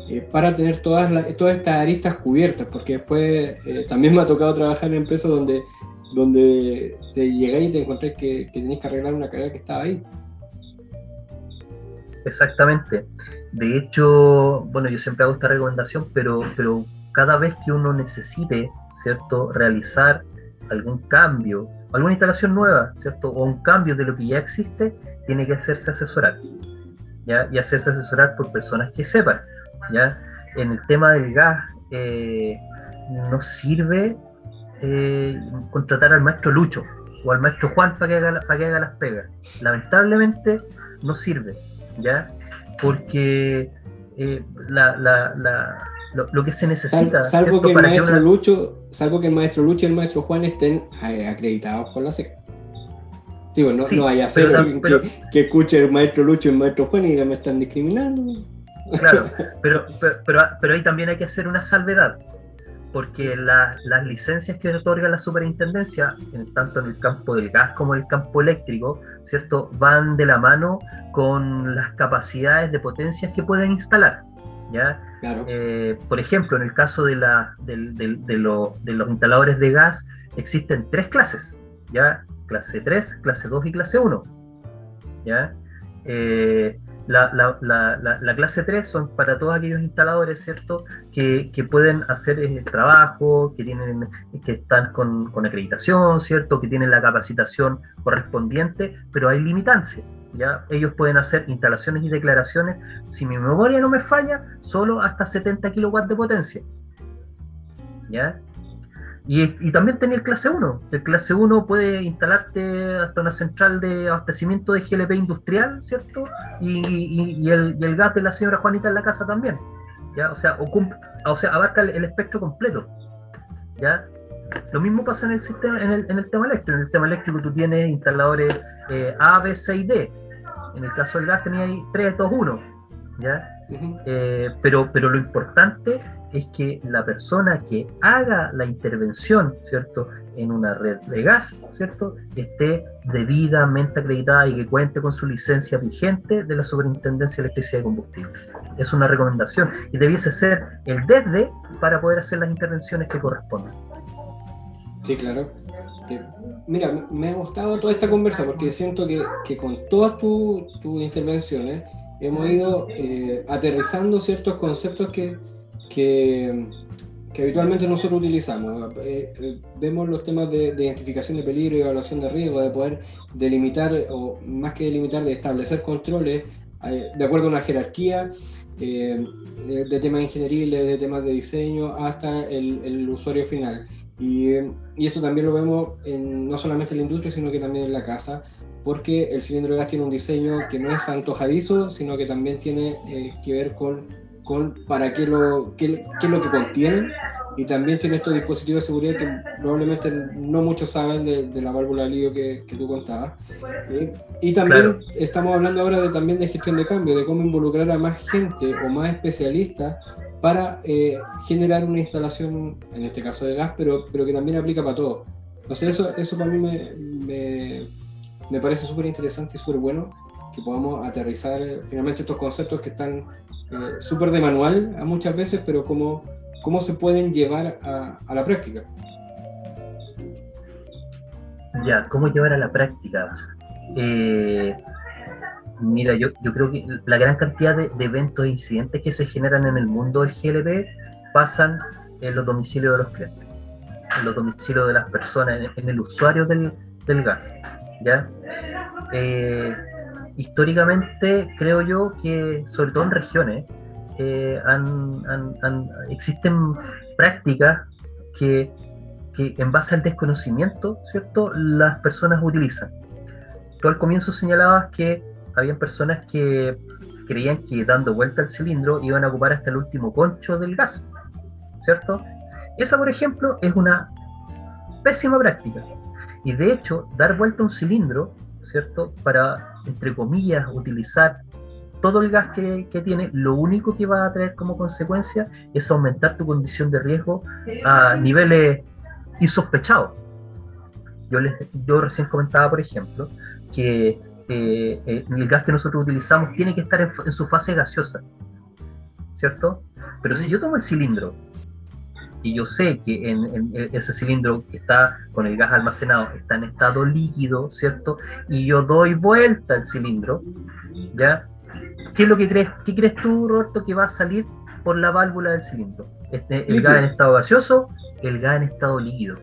eh, para tener todas, todas estas aristas cubiertas, porque después también me ha tocado trabajar en empresas donde, donde te llegáis y te encontré que, que tenéis que arreglar una carga que estaba ahí. Exactamente. De hecho, bueno, yo siempre hago esta recomendación, pero, pero cada vez que uno necesite, ¿cierto?, realizar algún cambio alguna instalación nueva, ¿cierto? O un cambio de lo que ya existe, tiene que hacerse asesorar, ¿ya? Y hacerse asesorar por personas que sepan, ¿ya? En el tema del gas, eh, no sirve eh, contratar al maestro Lucho o al maestro Juan para que haga, para que haga las pegas. Lamentablemente no sirve, ¿ya? Porque eh, la, la, la lo, que se necesita. salvo, que el maestro Lucho, salvo que el maestro Lucho y el maestro Juan estén eh, acreditados por la SEC. Digo, no, no vaya a ser que, escuche el maestro Lucho y el maestro Juan y ya me están discriminando. Claro, *laughs* pero, pero, pero, ahí también hay que hacer una salvedad. porque las licencias que otorga la superintendencia, tanto en el campo del gas como en el campo eléctrico, ¿cierto? van de la mano con las capacidades de potencias que pueden instalar. ¿ya? Eh, por ejemplo, en el caso de, los instaladores de gas, existen tres clases, ¿ya? clase 3, clase 2 y clase 1. ¿ya? Eh, la, la, clase 3 son para todos aquellos instaladores, ¿cierto? Que, pueden hacer el trabajo, que, tienen, que están con, acreditación, ¿cierto? Que tienen la capacitación correspondiente, pero hay limitancias. ¿Ya? Ellos pueden hacer instalaciones y declaraciones, si mi memoria no me falla, solo hasta 70 kilowatts de potencia. ¿ya? Y, también tenía el clase 1. El clase 1 puede instalarte hasta una central de abastecimiento de GLP industrial, ¿cierto? Y, el, gas de la señora Juanita en la casa también. ¿ya? O, sea, o, sea, abarca el, espectro completo. ¿ya? Lo mismo pasa en el sistema, en el, tema eléctrico. En el tema eléctrico tú tienes instaladores eh, A, B, C y D. En el caso del gas tenía 3, 2, 1. ¿ya? Eh, pero, pero lo importante es que la persona que haga la intervención, ¿cierto?, en una red de gas, ¿cierto?, esté debidamente acreditada y que cuente con su licencia vigente de la Superintendencia de Electricidad y Combustible. Es una recomendación y debiese ser el desde para poder hacer las intervenciones que correspondan. Sí, claro. Eh, mira, me ha gustado toda esta conversa porque siento que, con todas tus intervenciones hemos ido eh, aterrizando ciertos conceptos que, que, habitualmente nosotros utilizamos. Eh, vemos los temas de, identificación de peligro y evaluación de riesgo, de poder delimitar, o más que delimitar, de establecer controles de acuerdo a una jerarquía. de temas ingenieriles, de temas de diseño, hasta el, usuario final. Y, y, esto también lo vemos en, no solamente en la industria, sino que también en la casa, porque el cilindro de gas tiene un diseño que no es antojadizo, sino que también tiene que ver con para qué, lo, qué, es lo que contienen y también tiene estos dispositivos de seguridad que probablemente no muchos saben de, la válvula de lío que, tú contabas. ¿eh? y también estamos hablando ahora de, también de gestión de cambio, de cómo involucrar a más gente o más especialistas para eh, generar una instalación, en este caso de gas, pero, pero que también aplica para todo. Entonces eso, eso para mí me, me, parece súper interesante y súper bueno que podamos aterrizar finalmente estos conceptos que están eh, súper de manual muchas veces, pero cómo, cómo se pueden llevar a, a la práctica. Ya, ¿cómo llevar a la práctica? Eh, mira, yo, yo, creo que la gran cantidad de, eventos e incidentes que se generan en el mundo del GLP pasan en los domicilios de los clientes, en los domicilios de las personas, en, el usuario del, del gas. ¿ya? Eh, históricamente creo yo que, sobre todo en regiones, eh, existen prácticas que, en base al desconocimiento, ¿cierto?, las personas utilizan. Tú al comienzo señalabas que habían personas que creían que dando vuelta al cilindro iban a ocupar hasta el último concho del gas, ¿cierto? Esa, por ejemplo, es una pésima práctica. Y de hecho, dar vuelta un cilindro, ¿cierto? Para entre comillas, utilizar todo el gas que, tiene, lo único que va a traer como consecuencia es aumentar tu condición de riesgo a niveles insospechados. Yo, les, yo recién comentaba, por ejemplo, que eh, eh, el gas que nosotros utilizamos tiene que estar en, su fase gaseosa, ¿cierto? Pero si yo tomo el cilindro y yo sé que en, ese cilindro que está con el gas almacenado está en estado líquido, ¿cierto? Y yo doy vuelta al cilindro, ¿ya? ¿Qué es lo que crees? ¿Qué crees tú, Roberto, que va a salir por la válvula del cilindro? Este, el gas en estado gaseoso, el gas en estado líquido,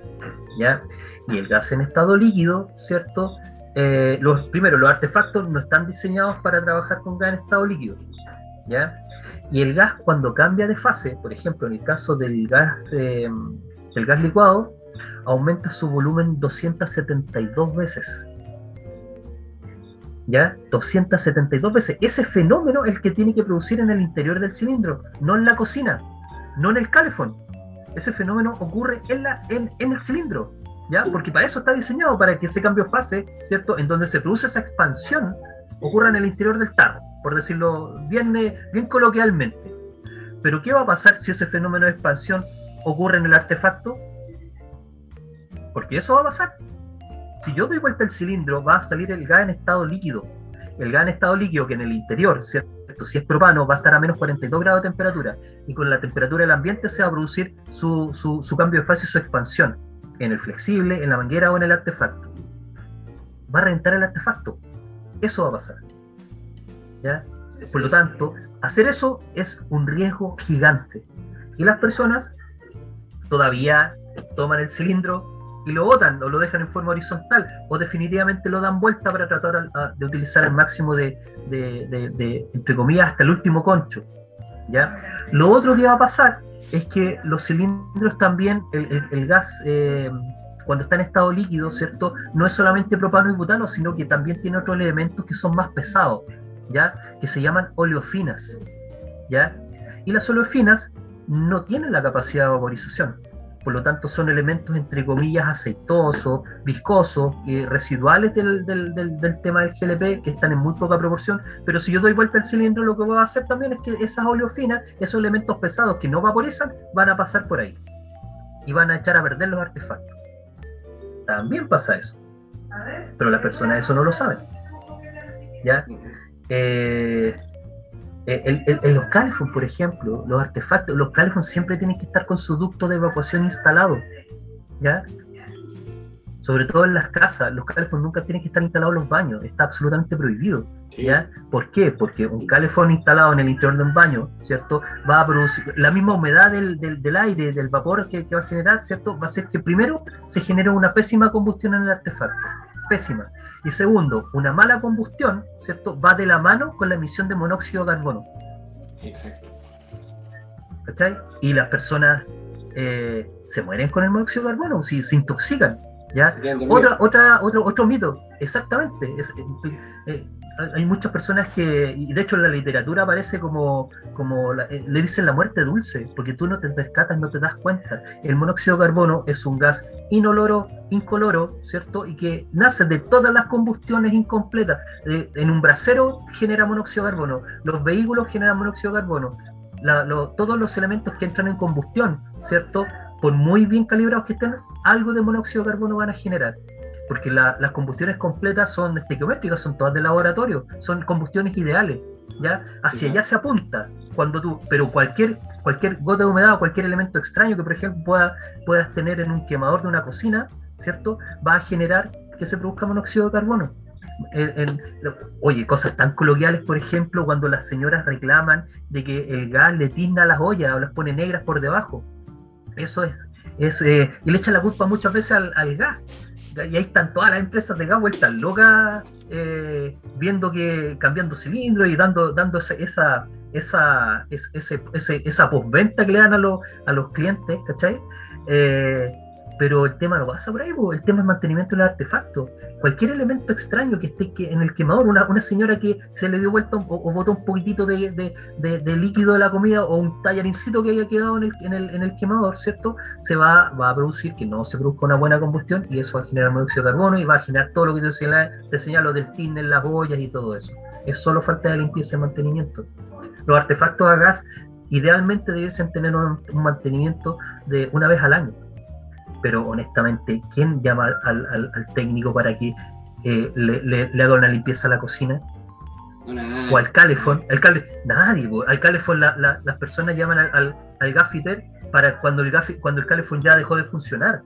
¿ya? Y el gas en estado líquido, ¿cierto? Eh, los, primero, los artefactos no están diseñados para trabajar con gas en estado líquido, ¿ya? Y el gas cuando cambia de fase, por ejemplo, en el caso del gas, eh, del gas licuado, aumenta su volumen 272 veces. ¿Ya? 272 veces. Ese fenómeno es el que tiene que producir en el interior del cilindro, no en la cocina, no en el calefón. Ese fenómeno ocurre en, la, en, en el cilindro, Porque para eso está diseñado, para que ese cambio de fase, ¿cierto? En donde se produce esa expansión, ocurra en el interior del tarro por decirlo bien, bien coloquialmente. Pero ¿qué va a pasar si ese fenómeno de expansión ocurre en el artefacto? Porque eso va a pasar. Si yo doy vuelta el cilindro, va a salir el gas en estado líquido. El gas en estado líquido que en el interior, ¿cierto? si es propano, va a estar a menos 42 grados de temperatura. Y con la temperatura del ambiente se va a producir su, su cambio de fase y su expansión. En el flexible, en la manguera o en el artefacto. Va a reventar el artefacto. Eso va a pasar. ¿Ya? Por lo tanto, hacer eso es un riesgo gigante. Y las personas todavía toman el cilindro y lo botan o lo dejan en forma horizontal o definitivamente lo dan vuelta para tratar de utilizar el máximo de, entre comillas, hasta el último concho. ¿ya? Lo otro que va a pasar es que los cilindros también, el, gas, eh, cuando está en estado líquido, ¿cierto? No es solamente propano y butano, sino que también tiene otros elementos que son más pesados, ¿ya? Que se llaman oleofinas, ¿ya? Y las oleofinas no tienen la capacidad de vaporización. Por lo tanto, son elementos entre comillas aceitosos, viscosos, y residuales del, tema del GLP que están en muy poca proporción. Pero si yo doy vuelta al cilindro, lo que voy a hacer también es que esas oleofinas, esos elementos pesados que no vaporizan, van a pasar por ahí y van a echar a perder los artefactos. También pasa eso. Pero las personas eso no lo saben. ¿Ya? Eh, eh, en los calefons, por ejemplo, los artefactos, los calefons siempre tienen que estar con su ducto de evacuación instalado, ¿ya? Sobre todo en las casas, los calefons nunca tienen que estar instalados en los baños, está absolutamente prohibido, ¿ya? ¿Por qué? Porque un calefón instalado en el interior de un baño, ¿cierto? Va a producir la misma humedad del, del, aire, del vapor que, que va a generar, ¿cierto? Va a hacer que primero se genere una pésima combustión en el artefacto, pésima. Y segundo, una mala combustión, ¿cierto? Va de la mano con la emisión de monóxido de carbono. Exacto. ¿Cachai? Y las personas eh, se mueren con el monóxido de carbono, si se intoxican. ¿ya? Otra, otra, otro, otro mito, exactamente. Es, eh, eh, hay muchas personas que, y de hecho la literatura aparece como, como eh, le dicen la muerte dulce, porque tú no te percatas, no te das cuenta. El monóxido de carbono es un gas inoloro, incoloro, ¿cierto? Y que nace de todas las combustiones incompletas. en un brasero genera monóxido de carbono, los vehículos generan monóxido de carbono, todos los elementos que entran en combustión, ¿cierto? Por muy bien calibrados que estén, algo de monóxido de carbono van a generar porque las combustiones completas son estequiométricas, son todas de laboratorio, son combustiones ideales, ¿ya? Hacia allá se apunta, cuando tú, pero cualquier, cualquier gota de humedad o cualquier elemento extraño que, por ejemplo, pueda, puedas tener en un quemador de una cocina, ¿cierto? Va a generar que se produzca monóxido de carbono. oye, cosas tan coloquiales, por ejemplo, cuando las señoras reclaman de que el gas le tizna las ollas o las pone negras por debajo. Eso es, es eh, y le echan la culpa muchas veces al, al gas y ahí están todas las empresas de gas vueltas locas eh, viendo que cambiando cilindros y dando, dando esa, esa, esa, ese, ese, esa postventa que le dan a, los, a los clientes, ¿cachai? Eh, pero el tema no pasa por ahí, el tema es mantenimiento del artefacto. Cualquier elemento extraño que esté en el quemador, una, una señora que se le dio vuelta o, botó un poquitito de, de, líquido de la comida o un tallarincito que haya quedado en el, en el, en el quemador, ¿cierto? Se va, va, a producir que no se produzca una buena combustión y eso va a generar monóxido de carbono y va a generar todo lo que te señalo, del tin en las ollas y todo eso. Es solo falta de limpieza y mantenimiento. Los artefactos a gas idealmente debiesen tener un mantenimiento de una vez al año pero honestamente, ¿quién llama al, técnico para que eh, le, haga una limpieza a la cocina? o al calefón, nadie, al calefón las personas llaman al, al, gaffiter para cuando el, cuando el calefón ya dejó de funcionar.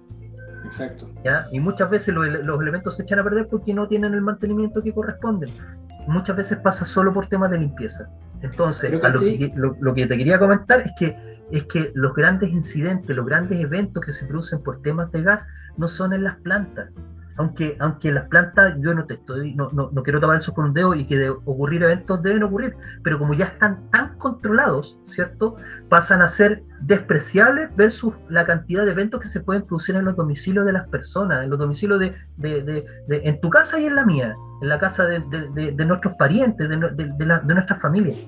Exacto. ¿ya? Y muchas veces los, elementos se echan a perder porque no tienen el mantenimiento que corresponde. Muchas veces pasa solo por temas de limpieza. Entonces, lo que te quería comentar es que es que los grandes incidentes, los grandes eventos que se producen por temas de gas no son en las plantas. Aunque, aunque las plantas, yo no te estoy, no, no, no quiero tapar eso con un dedo y que de ocurrir eventos deben ocurrir, pero como ya están tan controlados, ¿cierto? Pasan a ser despreciables versus la cantidad de eventos que se pueden producir en los domicilios de las personas, en los domicilios de, de, de, de en tu casa y en la mía, en la casa de, nuestros parientes, de, de nuestras familias.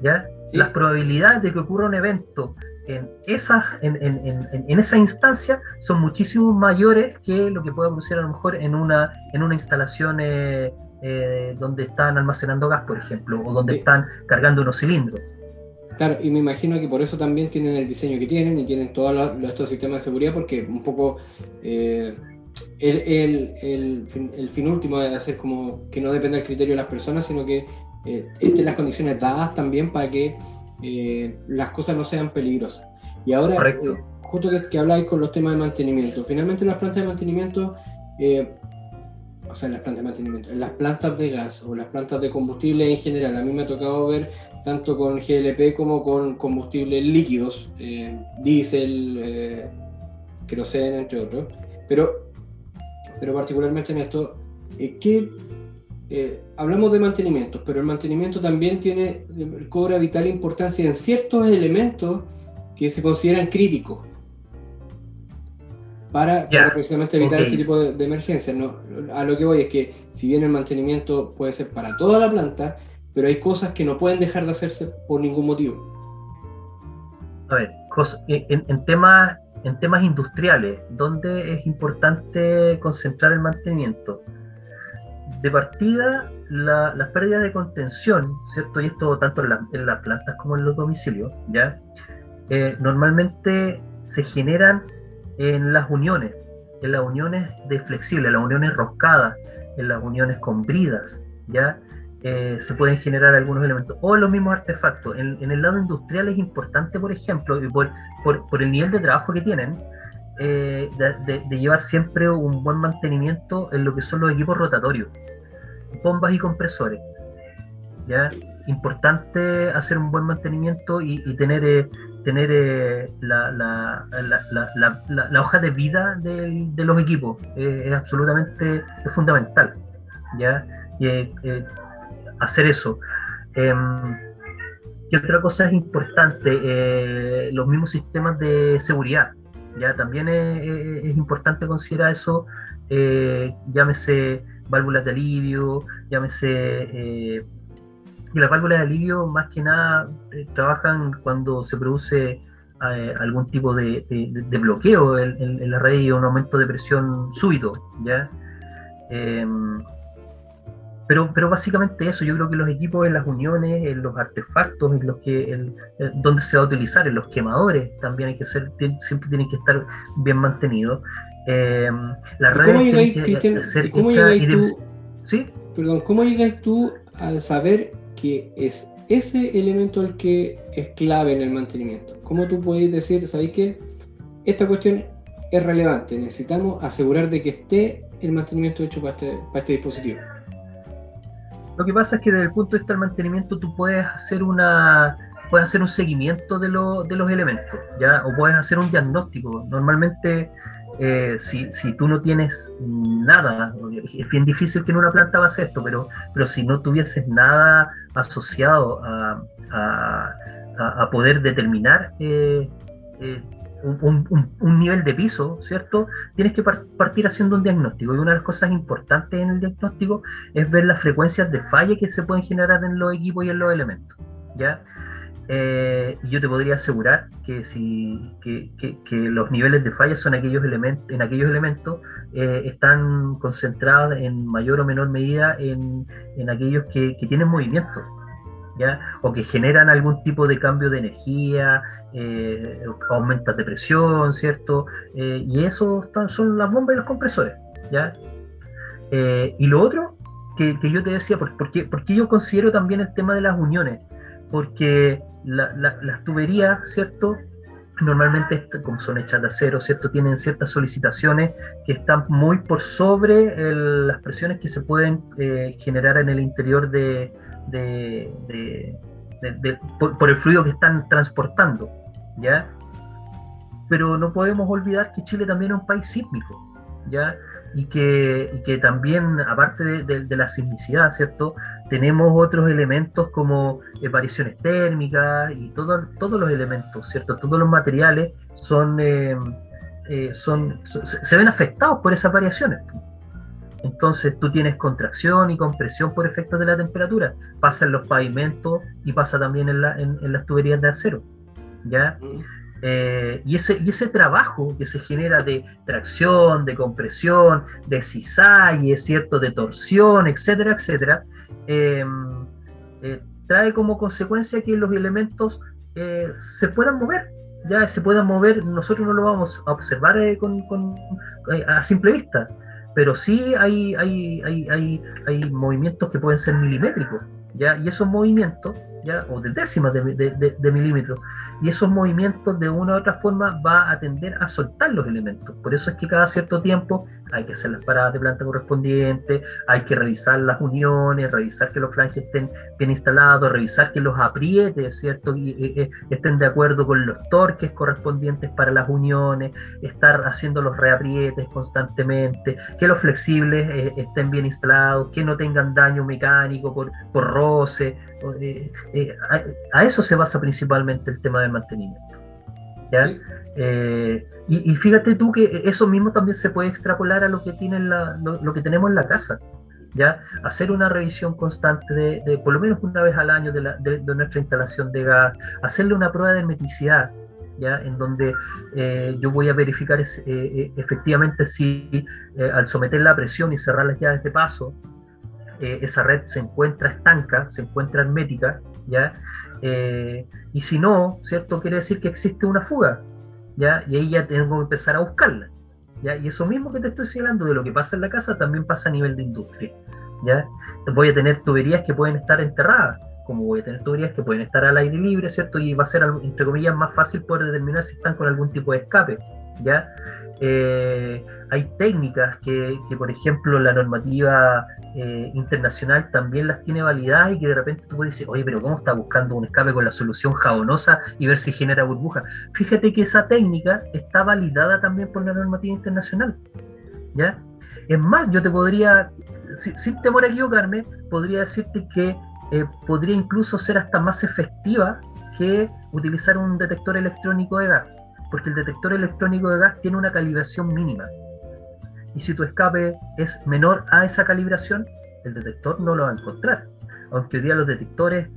¿Ya? Las probabilidades de que ocurra un evento en, esas, en, en, en, esa instancia son muchísimo mayores que lo que puede producir a lo mejor en una, en una instalación eh, eh, donde están almacenando gas, por ejemplo, o donde están cargando unos cilindros. Claro, y me imagino que por eso también tienen el diseño que tienen y tienen todos estos sistemas de seguridad, porque un poco eh, el, fin, último es hacer como que no dependa del criterio de las personas, sino que eh, estén las condiciones dadas también para que eh, las cosas no sean peligrosas. Y ahora, justo que, que, habláis con los temas de mantenimiento, finalmente las plantas de mantenimiento o sea, las plantas de mantenimiento, en las plantas de gas o las plantas de combustible en general. A mí me ha tocado ver tanto con GLP como con combustibles líquidos, eh, diésel, eh, entre otros. Pero, pero particularmente en esto, eh, que eh, hablamos de mantenimiento, pero el mantenimiento también tiene, cobra vital importancia en ciertos elementos que se consideran críticos para, precisamente evitar este tipo de, emergencias. ¿no? A lo que voy es que si bien el mantenimiento puede ser para toda la planta, pero hay cosas que no pueden dejar de hacerse por ningún motivo. A ver, eh, en, temas, en temas industriales, ¿dónde es importante concentrar el mantenimiento? De partida, las pérdidas de contención, ¿cierto? Y esto tanto en, las plantas como en los domicilios, ¿ya? Eh, normalmente se generan en las uniones, en las uniones de flexible, en las uniones roscadas, en las uniones con bridas, ¿ya? Eh, se pueden generar algunos elementos, o los mismos artefactos. En, el lado industrial es importante, por ejemplo, por, el nivel de trabajo que tienen, eh, de, llevar siempre un buen mantenimiento en lo que son los equipos rotatorios, bombas y compresores. ¿ya? Importante hacer un buen mantenimiento y, tener eh, tener eh, la, hoja de vida de, los equipos. Es absolutamente fundamental. ¿ya? Eh, hacer eso. Em, ¿Qué otra cosa es importante? los mismos sistemas de seguridad. ¿Ya? También es, importante considerar eso, llámese válvulas de alivio, llámese y las válvulas de alivio más que nada eh, trabajan cuando se produce eh, algún tipo de, bloqueo en, la red y un aumento de presión súbito, ¿ya? Pero, pero básicamente eso, yo creo que los equipos en las uniones, en los artefactos, en los que donde se va a utilizar, en los quemadores también hay que ser, siempre tienen que estar bien mantenidos. Eh, la red tiene que ser ¿cómo ¿Sí? Perdón, ¿cómo llegáis tú a saber que es ese elemento el que es clave en el mantenimiento. ¿Cómo tú puedes decir, sabéis que esta cuestión es relevante? Necesitamos asegurar de que esté el mantenimiento hecho para este, para este dispositivo. Lo que pasa es que desde el punto de vista del mantenimiento tú puedes hacer una puedes hacer un seguimiento de, de los elementos, ¿ya? O puedes hacer un diagnóstico. Normalmente eh, si, si, tú no tienes nada, es bien difícil que en una planta hagas esto, pero, pero si no tuvieses nada asociado a, a, poder determinar eh, eh, un, nivel de piso, ¿cierto? Tienes que partir haciendo un diagnóstico. Y una de las cosas importantes en el diagnóstico es ver las frecuencias de falla que se pueden generar en los equipos y en los elementos, ¿ya? Eh, yo te podría asegurar que, si, que, los niveles de falla son aquellos elementos, en aquellos elementos eh, están concentrados en mayor o menor medida en, aquellos que, tienen movimiento. O que generan algún tipo de cambio de energía, eh, aumentas de presión, ¿cierto? Eh, y eso son las bombas y los compresores, ¿ya? y lo otro que, yo te decía, porque, porque yo considero también el tema de las uniones, porque las tuberías, ¿cierto? Normalmente, como son hechas de acero, ¿cierto? Tienen ciertas solicitaciones que están muy por sobre las presiones que se pueden eh, generar en el interior de, por, el fluido que están transportando, ¿ya? Pero no podemos olvidar que Chile también es un país sísmico, ¿ya? y que, que también, aparte de, la sismicidad, ¿cierto? Tenemos otros elementos como variaciones térmicas y todo, todos los elementos, ¿cierto? Todos los materiales son, eh, eh, son, se ven afectados por esas variaciones. Entonces tú tienes contracción y compresión por efectos de la temperatura. Pasa en los pavimentos y pasa también en, la, en, las tuberías de acero. ¿ya? Eh, y, ese, y ese trabajo que se genera de tracción, de compresión, de cizalle, ¿cierto? de torsión, etcétera, etcétera, em, eh, trae como consecuencia que los elementos eh, se puedan mover, ya se puedan mover, nosotros no lo vamos a observar con, a simple vista, pero sí hay, hay, hay, hay, hay movimientos que pueden ser milimétricos, ¿ya? y esos movimientos o de décimas de, de, de, milímetros. Y esos movimientos de una u otra forma va a tender a soltar los elementos. Por eso es que cada cierto tiempo hay que hacer las paradas de planta correspondientes, hay que revisar las uniones, revisar que los flanges estén bien instalados, revisar que los aprietes, ¿cierto? Estén de acuerdo con los torques correspondientes para las uniones, estar haciendo los reaprietes constantemente, que los flexibles eh, estén bien instalados, que no tengan daño mecánico por, por roce, eh, eh, a, eso se basa principalmente el tema del mantenimiento. Eh, y, fíjate tú que eso mismo también se puede extrapolar a lo que, tiene lo, que tenemos en la casa. ¿ya? Hacer una revisión constante de, por lo menos una vez al año de, nuestra instalación de gas, hacerle una prueba de hermeticidad, ¿ya? en donde yo voy a verificar efectivamente si al someter la presión y cerrar las llaves de paso, eh, esa red se encuentra estanca, se encuentra hermética, ¿ya? Eh, y si no, ¿cierto? Quiere decir que existe una fuga, ¿ya? Y ahí ya tengo que empezar a buscarla, ¿ya? Y eso mismo que te estoy señalando de lo que pasa en la casa también pasa a nivel de industria, ¿ya? Voy a tener tuberías que pueden estar enterradas, como voy a tener tuberías que pueden estar al aire libre, ¿cierto? Y va a ser, entre comillas, más fácil poder determinar si están con algún tipo de escape, ¿ya? Eh, hay técnicas que, por ejemplo, la normativa eh, internacional también las tiene validadas y que de repente tú puedes decir, oye, pero ¿cómo está buscando un escape con la solución jabonosa y ver si genera burbuja? Fíjate que esa técnica está validada también por la normativa internacional. ¿ya? Es más, yo te podría, sin, temor a equivocarme, podría decirte que eh, podría incluso ser hasta más efectiva que utilizar un detector electrónico de gas porque el detector electrónico de gas tiene una calibración mínima. Y si tu escape es menor a esa calibración, el detector no lo va a encontrar. Aunque hoy día los detectores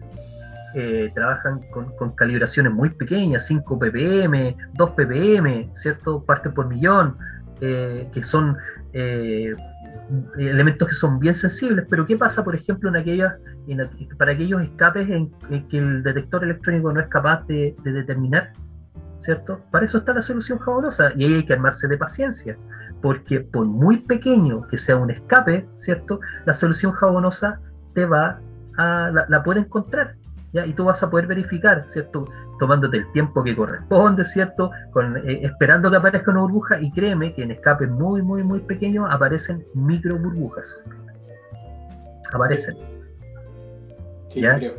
eh, trabajan con, calibraciones muy pequeñas, 5 ppm, 2 ppm, ¿cierto? Parte por millón, eh, que son eh, elementos que son bien sensibles, pero ¿qué pasa, por ejemplo, para aquellos escapes en, que el detector electrónico no es capaz de determinar? ¿Cierto? Para eso está la solución jabonosa y ahí hay que armarse de paciencia, porque por muy pequeño que sea un escape, ¿cierto? La solución jabonosa te va a, la, puede encontrar, ¿ya? Y tú vas a poder verificar, ¿cierto? Tomándote el tiempo que corresponde, ¿cierto? Con, eh, esperando que aparezca una burbuja y créeme que en escapes muy, muy, muy pequeños aparecen micro burbujas. Aparecen. Sí, ¿Ya? Creo.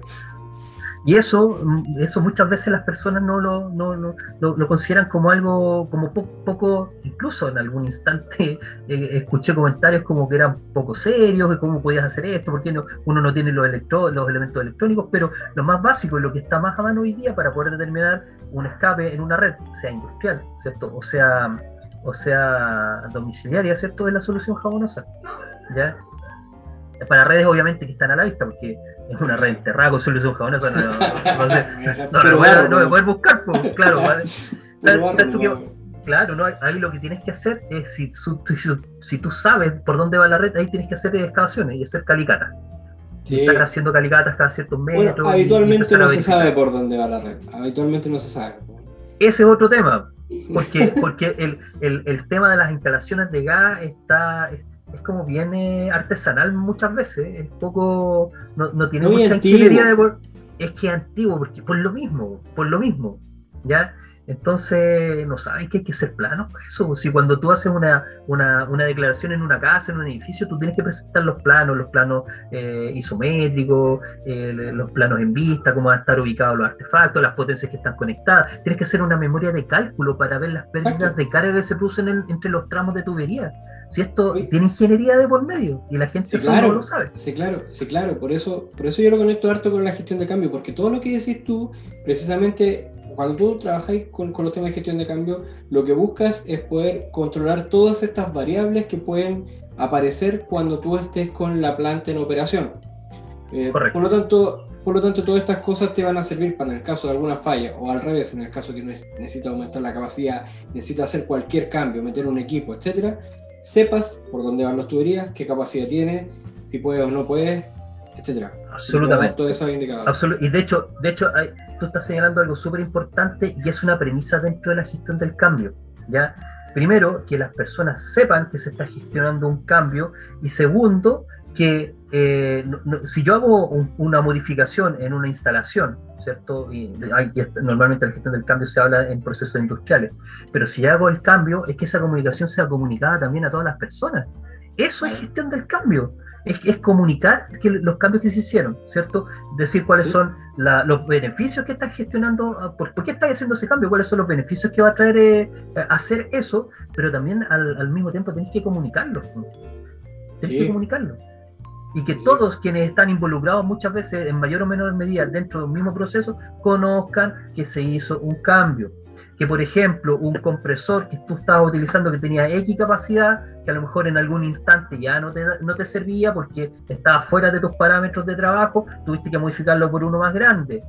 Y eso, eso muchas veces las personas no lo, no, no, lo, consideran como algo, como poco, incluso en algún instante *laughs* eh, escuché comentarios como que eran poco serios, de cómo podías hacer esto, porque no, uno no tiene los, electro, los elementos electrónicos, pero lo más básico y lo que está más a mano hoy día para poder determinar un escape en una red, sea industrial, ¿cierto? O sea, o sea domiciliaria, ¿cierto? Es la solución jabonosa. ¿Ya? Para redes obviamente que están a la vista, porque es una red enterrada con solución jabonosa, no, no, *laughs* no, no, no, poder buscar, pues, claro. *laughs* claro, no, ahí lo que tienes que hacer es, si, si, tú sabes por dónde va la red, ahí tienes que hacer excavaciones y hacer calicatas. Sí. Estar haciendo calicatas cada ciertos metros. habitualmente no se sabe por dónde va la red, habitualmente no se sabe. Ese es otro tema, porque, porque el, el, el tema de las instalaciones de gas está, es como viene artesanal muchas veces, es poco, no, no tiene mucha ingeniería de es que es antiguo, porque por lo mismo, por lo mismo, ¿ya? Entonces, no sabes que hay que ser plano pues eso. Si cuando tú haces una, una, una, declaración en una casa, en un edificio, tú tienes que presentar los planos, los planos eh, isométricos, eh, los planos en vista, cómo van a estar ubicados los artefactos, las potencias que están conectadas. Tienes que hacer una memoria de cálculo para ver las pérdidas de carga que se producen entre los tramos de tubería. Si esto tiene ingeniería de por medio y la gente claro, no lo sabe. Sí, claro, sí, claro. Por eso, por eso yo lo conecto harto con la gestión de cambio, porque todo lo que decís tú, precisamente cuando tú trabajáis con, los temas de gestión de cambio, lo que buscas es poder controlar todas estas variables que pueden aparecer cuando tú estés con la planta en operación. Eh, por lo tanto, por lo tanto, todas estas cosas te van a servir para el caso de alguna falla, o al revés, en el caso que necesita aumentar la capacidad, necesita hacer cualquier cambio, meter un equipo, etcétera, sepas por dónde van las tuberías, qué capacidad tiene, si puedes o no puedes, etcétera. Absolutamente. Todos esos indicadores. y de hecho, de hecho tú estás señalando algo súper importante y es una premisa dentro de la gestión del cambio. ¿ya? Primero, que las personas sepan que se está gestionando un cambio y segundo, que eh, si yo hago una modificación en una instalación, ¿cierto? Y, normalmente la gestión del cambio se habla en procesos industriales, pero si hago el cambio es que esa comunicación sea comunicada también a todas las personas. Eso es gestión del cambio. Es, es comunicar que los cambios que se hicieron, ¿cierto? Decir cuáles son los beneficios que estás gestionando, ah, por, qué estás haciendo ese cambio, cuáles son los beneficios que va a traer eh, hacer eso, pero también al, mismo tiempo tenés que comunicarlo. Tenés que comunicarlo. Y que todos quienes están involucrados muchas veces en mayor o menor medida dentro del mismo proceso conozcan que se hizo un cambio. Que por ejemplo un compresor que tú estabas utilizando que tenía X capacidad, que a lo mejor en algún instante ya no te, no te servía porque estaba fuera de tus parámetros de trabajo, tuviste que modificarlo por uno más grande.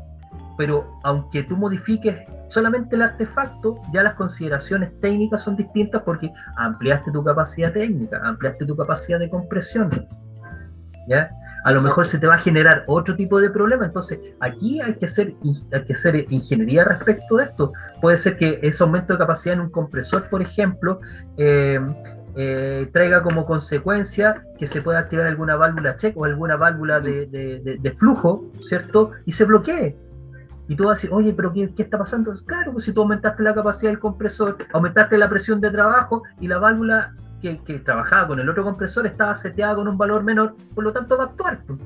Pero aunque tú modifiques solamente el artefacto, ya las consideraciones técnicas son distintas porque ampliaste tu capacidad técnica, ampliaste tu capacidad de compresión. ¿ya? A lo mejor se te va a generar otro tipo de problema, entonces aquí hay que hacer, hay que hacer ingeniería respecto de esto. Puede ser que ese aumento de capacidad en un compresor, por ejemplo, eh, eh, traiga como consecuencia que se pueda activar alguna válvula check o alguna válvula de, de flujo, ¿cierto? Y se bloquee. Y tú vas a decir, oye, pero ¿qué, está pasando? Claro, pues si tú aumentaste la capacidad del compresor, aumentaste la presión de trabajo y la válvula que, trabajaba con el otro compresor estaba seteada con un valor menor, por lo tanto va a actuar. Pues.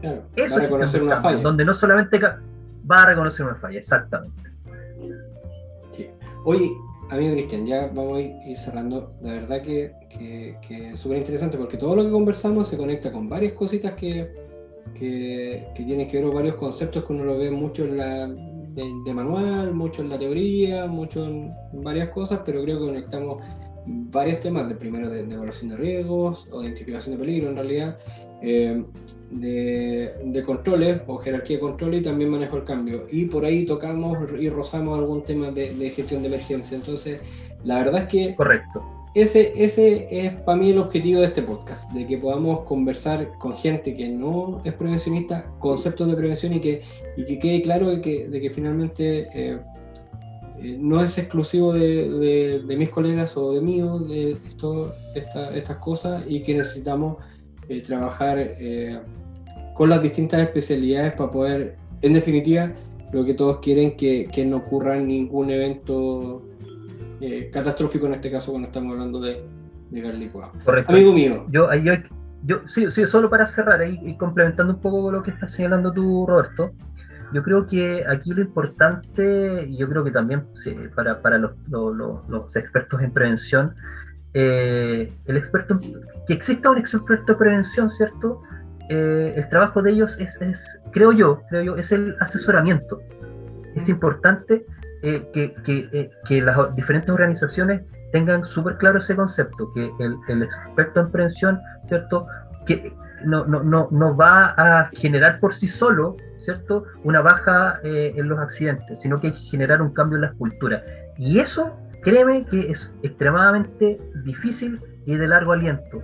Claro, Eso va a reconocer una falla. Donde no solamente va a reconocer una falla, exactamente. Oye, amigo Cristian, ya vamos a ir cerrando. La verdad que, que es súper interesante porque todo lo que conversamos se conecta con varias cositas que, que, que tiene que ver varios conceptos que uno lo ve mucho en la, de, manual, mucho en la teoría, mucho en varias cosas, pero creo que conectamos varios temas, de primero de, evaluación de riesgos o identificación de peligro en realidad, eh, de, de, controles o jerarquía de controles y también manejo el cambio. Y por ahí tocamos y rozamos algún tema de, de gestión de emergencia. Entonces, la verdad es que... Correcto ese, ese es para mí el objetivo de este podcast, de que podamos conversar con gente que no es prevencionista, conceptos de prevención y que, y que quede claro de que, de que finalmente eh, eh, no es exclusivo de, de, mis colegas o de mí, de esto, estas cosas, y que necesitamos eh, trabajar con las distintas especialidades para poder, en definitiva, lo que todos quieren, que, que no ocurra ningún evento eh, catastrófico en este caso cuando estamos hablando de, de Correcto. Amigo mío. Yo, yo, yo sí, sí, solo para cerrar y complementando un poco lo que estás señalando tú, Roberto, yo creo que aquí lo importante, y yo creo que también para, para los, los, expertos en prevención, eh, el experto, que exista un experto de prevención, ¿cierto? Eh, el trabajo de ellos es, es, creo yo, creo yo, es el asesoramiento. Es importante eh, que, que, eh, que, las diferentes organizaciones tengan súper claro ese concepto, que el, el, experto en prevención, ¿cierto? Que no, no, no, no, va a generar por sí solo, ¿cierto? Una baja eh, en los accidentes, sino que hay que generar un cambio en las culturas. Y eso, créeme que es extremadamente difícil y de largo aliento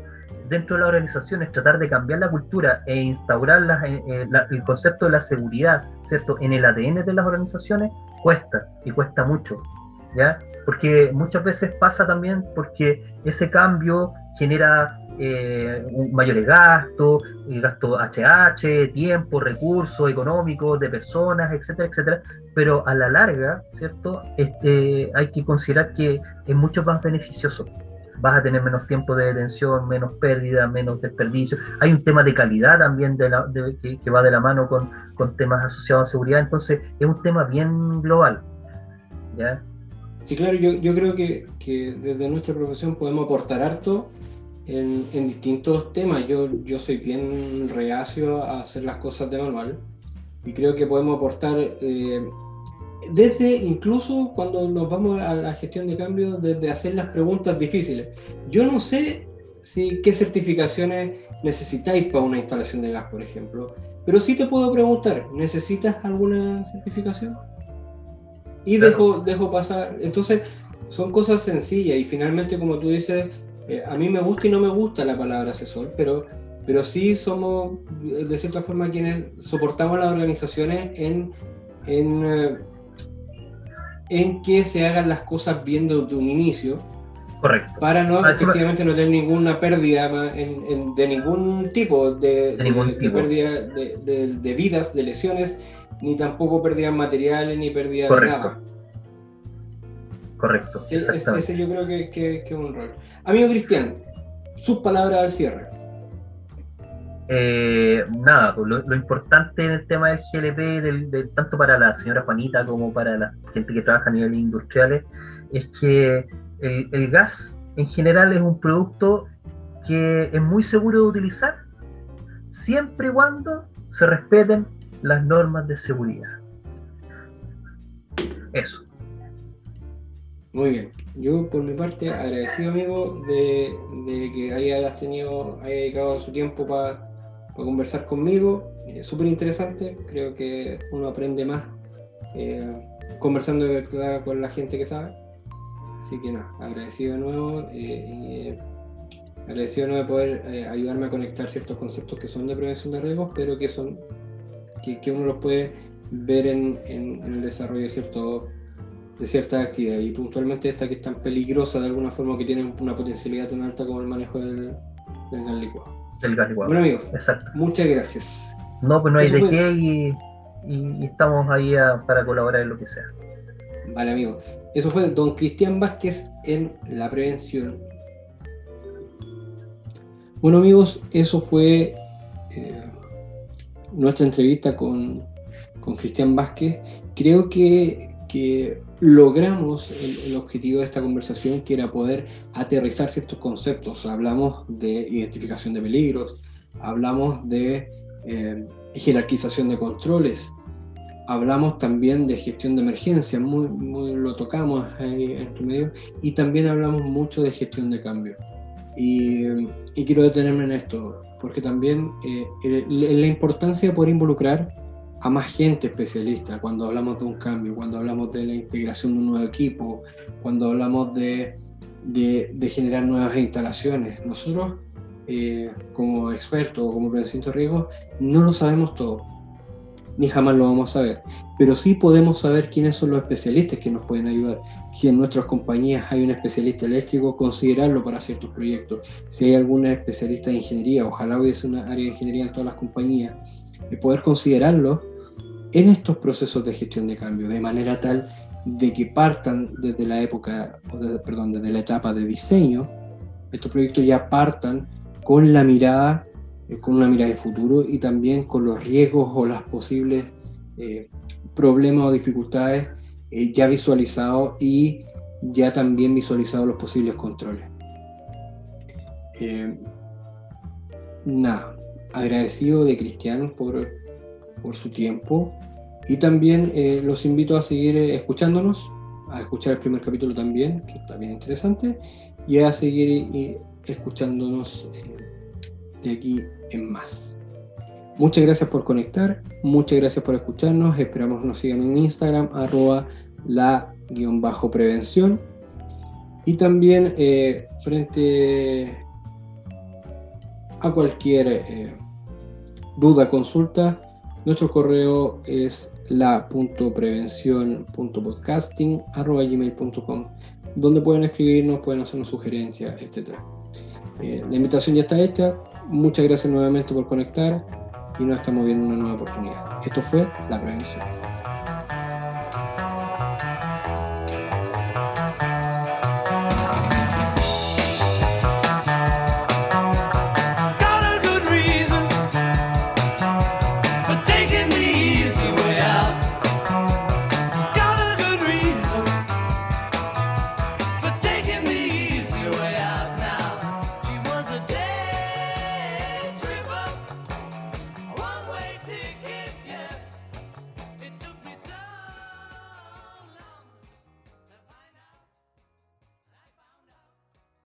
dentro de las organizaciones tratar de cambiar la cultura e instaurar el concepto de la seguridad, ¿cierto? En el ADN de las organizaciones cuesta y cuesta mucho, ¿ya? Porque muchas veces pasa también porque ese cambio genera eh, mayores gastos, eh, gasto HH, tiempo, recursos económicos de personas, etcétera, etcétera, pero a la larga, ¿cierto? Este, hay que considerar que es mucho más beneficioso vas a tener menos tiempo de detención, menos pérdida, menos desperdicio. Hay un tema de calidad también que, va de la mano con, con, temas asociados a seguridad, entonces es un tema bien global. ¿ya? Sí, claro, yo, yo creo que, que, desde nuestra profesión podemos aportar harto en, en, distintos temas. Yo, yo soy bien reacio a hacer las cosas de manual y creo que podemos aportar eh, desde incluso cuando nos vamos a la gestión de cambio, desde hacer las preguntas difíciles. Yo no sé si qué certificaciones necesitáis para una instalación de gas, por ejemplo, pero sí te puedo preguntar, ¿necesitas alguna certificación? Y dejo, dejo pasar. Entonces, son cosas sencillas y finalmente, como tú dices, eh, a mí me gusta y no me gusta la palabra asesor, pero pero sí somos, de cierta forma, quienes soportamos las organizaciones en, en, eh, en que se hagan las cosas bien de un inicio. Correcto. Para no, efectivamente, no tener ninguna pérdida de ningún tipo, de, de, pérdida de, vidas, de lesiones, ni tampoco pérdidas materiales, ni pérdida de nada. Correcto. ese yo creo que, que, es un rol. Amigo Cristian, sus palabras al cierre. Eh, nada, pues lo, importante en el tema del GLP, tanto para la señora Juanita como para la gente que trabaja a nivel industriales, es que el, gas en general es un producto que es muy seguro de utilizar siempre y cuando se respeten las normas de seguridad. Eso. Muy bien. Yo, por mi parte, agradecido, amigo, de, que hayas tenido, haya dedicado su tiempo para conversar conmigo. Es súper interesante. Creo que uno aprende más eh, conversando con la gente que sabe. Así que nada, agradecido de nuevo. Eh, agradecido de poder eh, ayudarme a conectar ciertos conceptos que son de prevención de riesgos, pero que son que, uno los puede ver en, el desarrollo de ciertos de ciertas actividades y puntualmente esta que es tan peligrosa de alguna forma que tiene una potencialidad tan alta como el manejo del, gas licuado. Del. Bueno amigos, Exacto. muchas gracias. No, pues no hay de qué y, estamos ahí para colaborar en lo que sea. Vale amigo, eso fue don Cristian Vázquez en la prevención. Bueno amigos, eso fue eh, nuestra entrevista con, con Cristian Vázquez. Creo que, que logramos el, objetivo de esta conversación, que era poder aterrizar ciertos conceptos. Hablamos de identificación de peligros, hablamos de eh, jerarquización de controles, hablamos también de gestión de emergencia, muy, lo tocamos ahí en tu medio, y también hablamos mucho de gestión de cambio. Y, quiero detenerme en esto, porque también eh, la importancia de poder involucrar a más gente especialista cuando hablamos de un cambio, cuando hablamos de la integración de un nuevo equipo, cuando hablamos de, de, generar nuevas instalaciones. Nosotros, eh, como expertos o como prevención de riesgos, no lo sabemos todo, ni jamás lo vamos a saber, pero sí podemos saber quiénes son los especialistas que nos pueden ayudar. Si en nuestras compañías hay un especialista eléctrico, considerarlo para ciertos proyectos. Si hay alguna especialista de ingeniería, ojalá hubiese una área de ingeniería en todas las compañías, y poder considerarlo en estos procesos de gestión de cambio, de manera tal de que partan desde la época, perdón, desde la etapa de diseño, estos proyectos ya partan con la mirada, eh, con una mirada de futuro y también con los riesgos o las posibles eh, problemas o dificultades eh, ya visualizados y ya también visualizados los posibles controles. nada, agradecido de Cristian por por su tiempo. Y también eh, los invito a seguir eh, escuchándonos, a escuchar el primer capítulo también, que está bien interesante, y a seguir eh, escuchándonos de aquí en más. Muchas gracias por conectar, muchas gracias por escucharnos, esperamos nos sigan en Instagram, arroba la-prevención. Y también frente a cualquier duda, consulta, nuestro correo es la.prevención.podcasting.gmail.com donde pueden escribirnos, pueden hacernos sugerencias, etc. Eh, la invitación ya está hecha. Muchas gracias nuevamente por conectar y nos estamos viendo una nueva oportunidad. Esto fue La Prevención.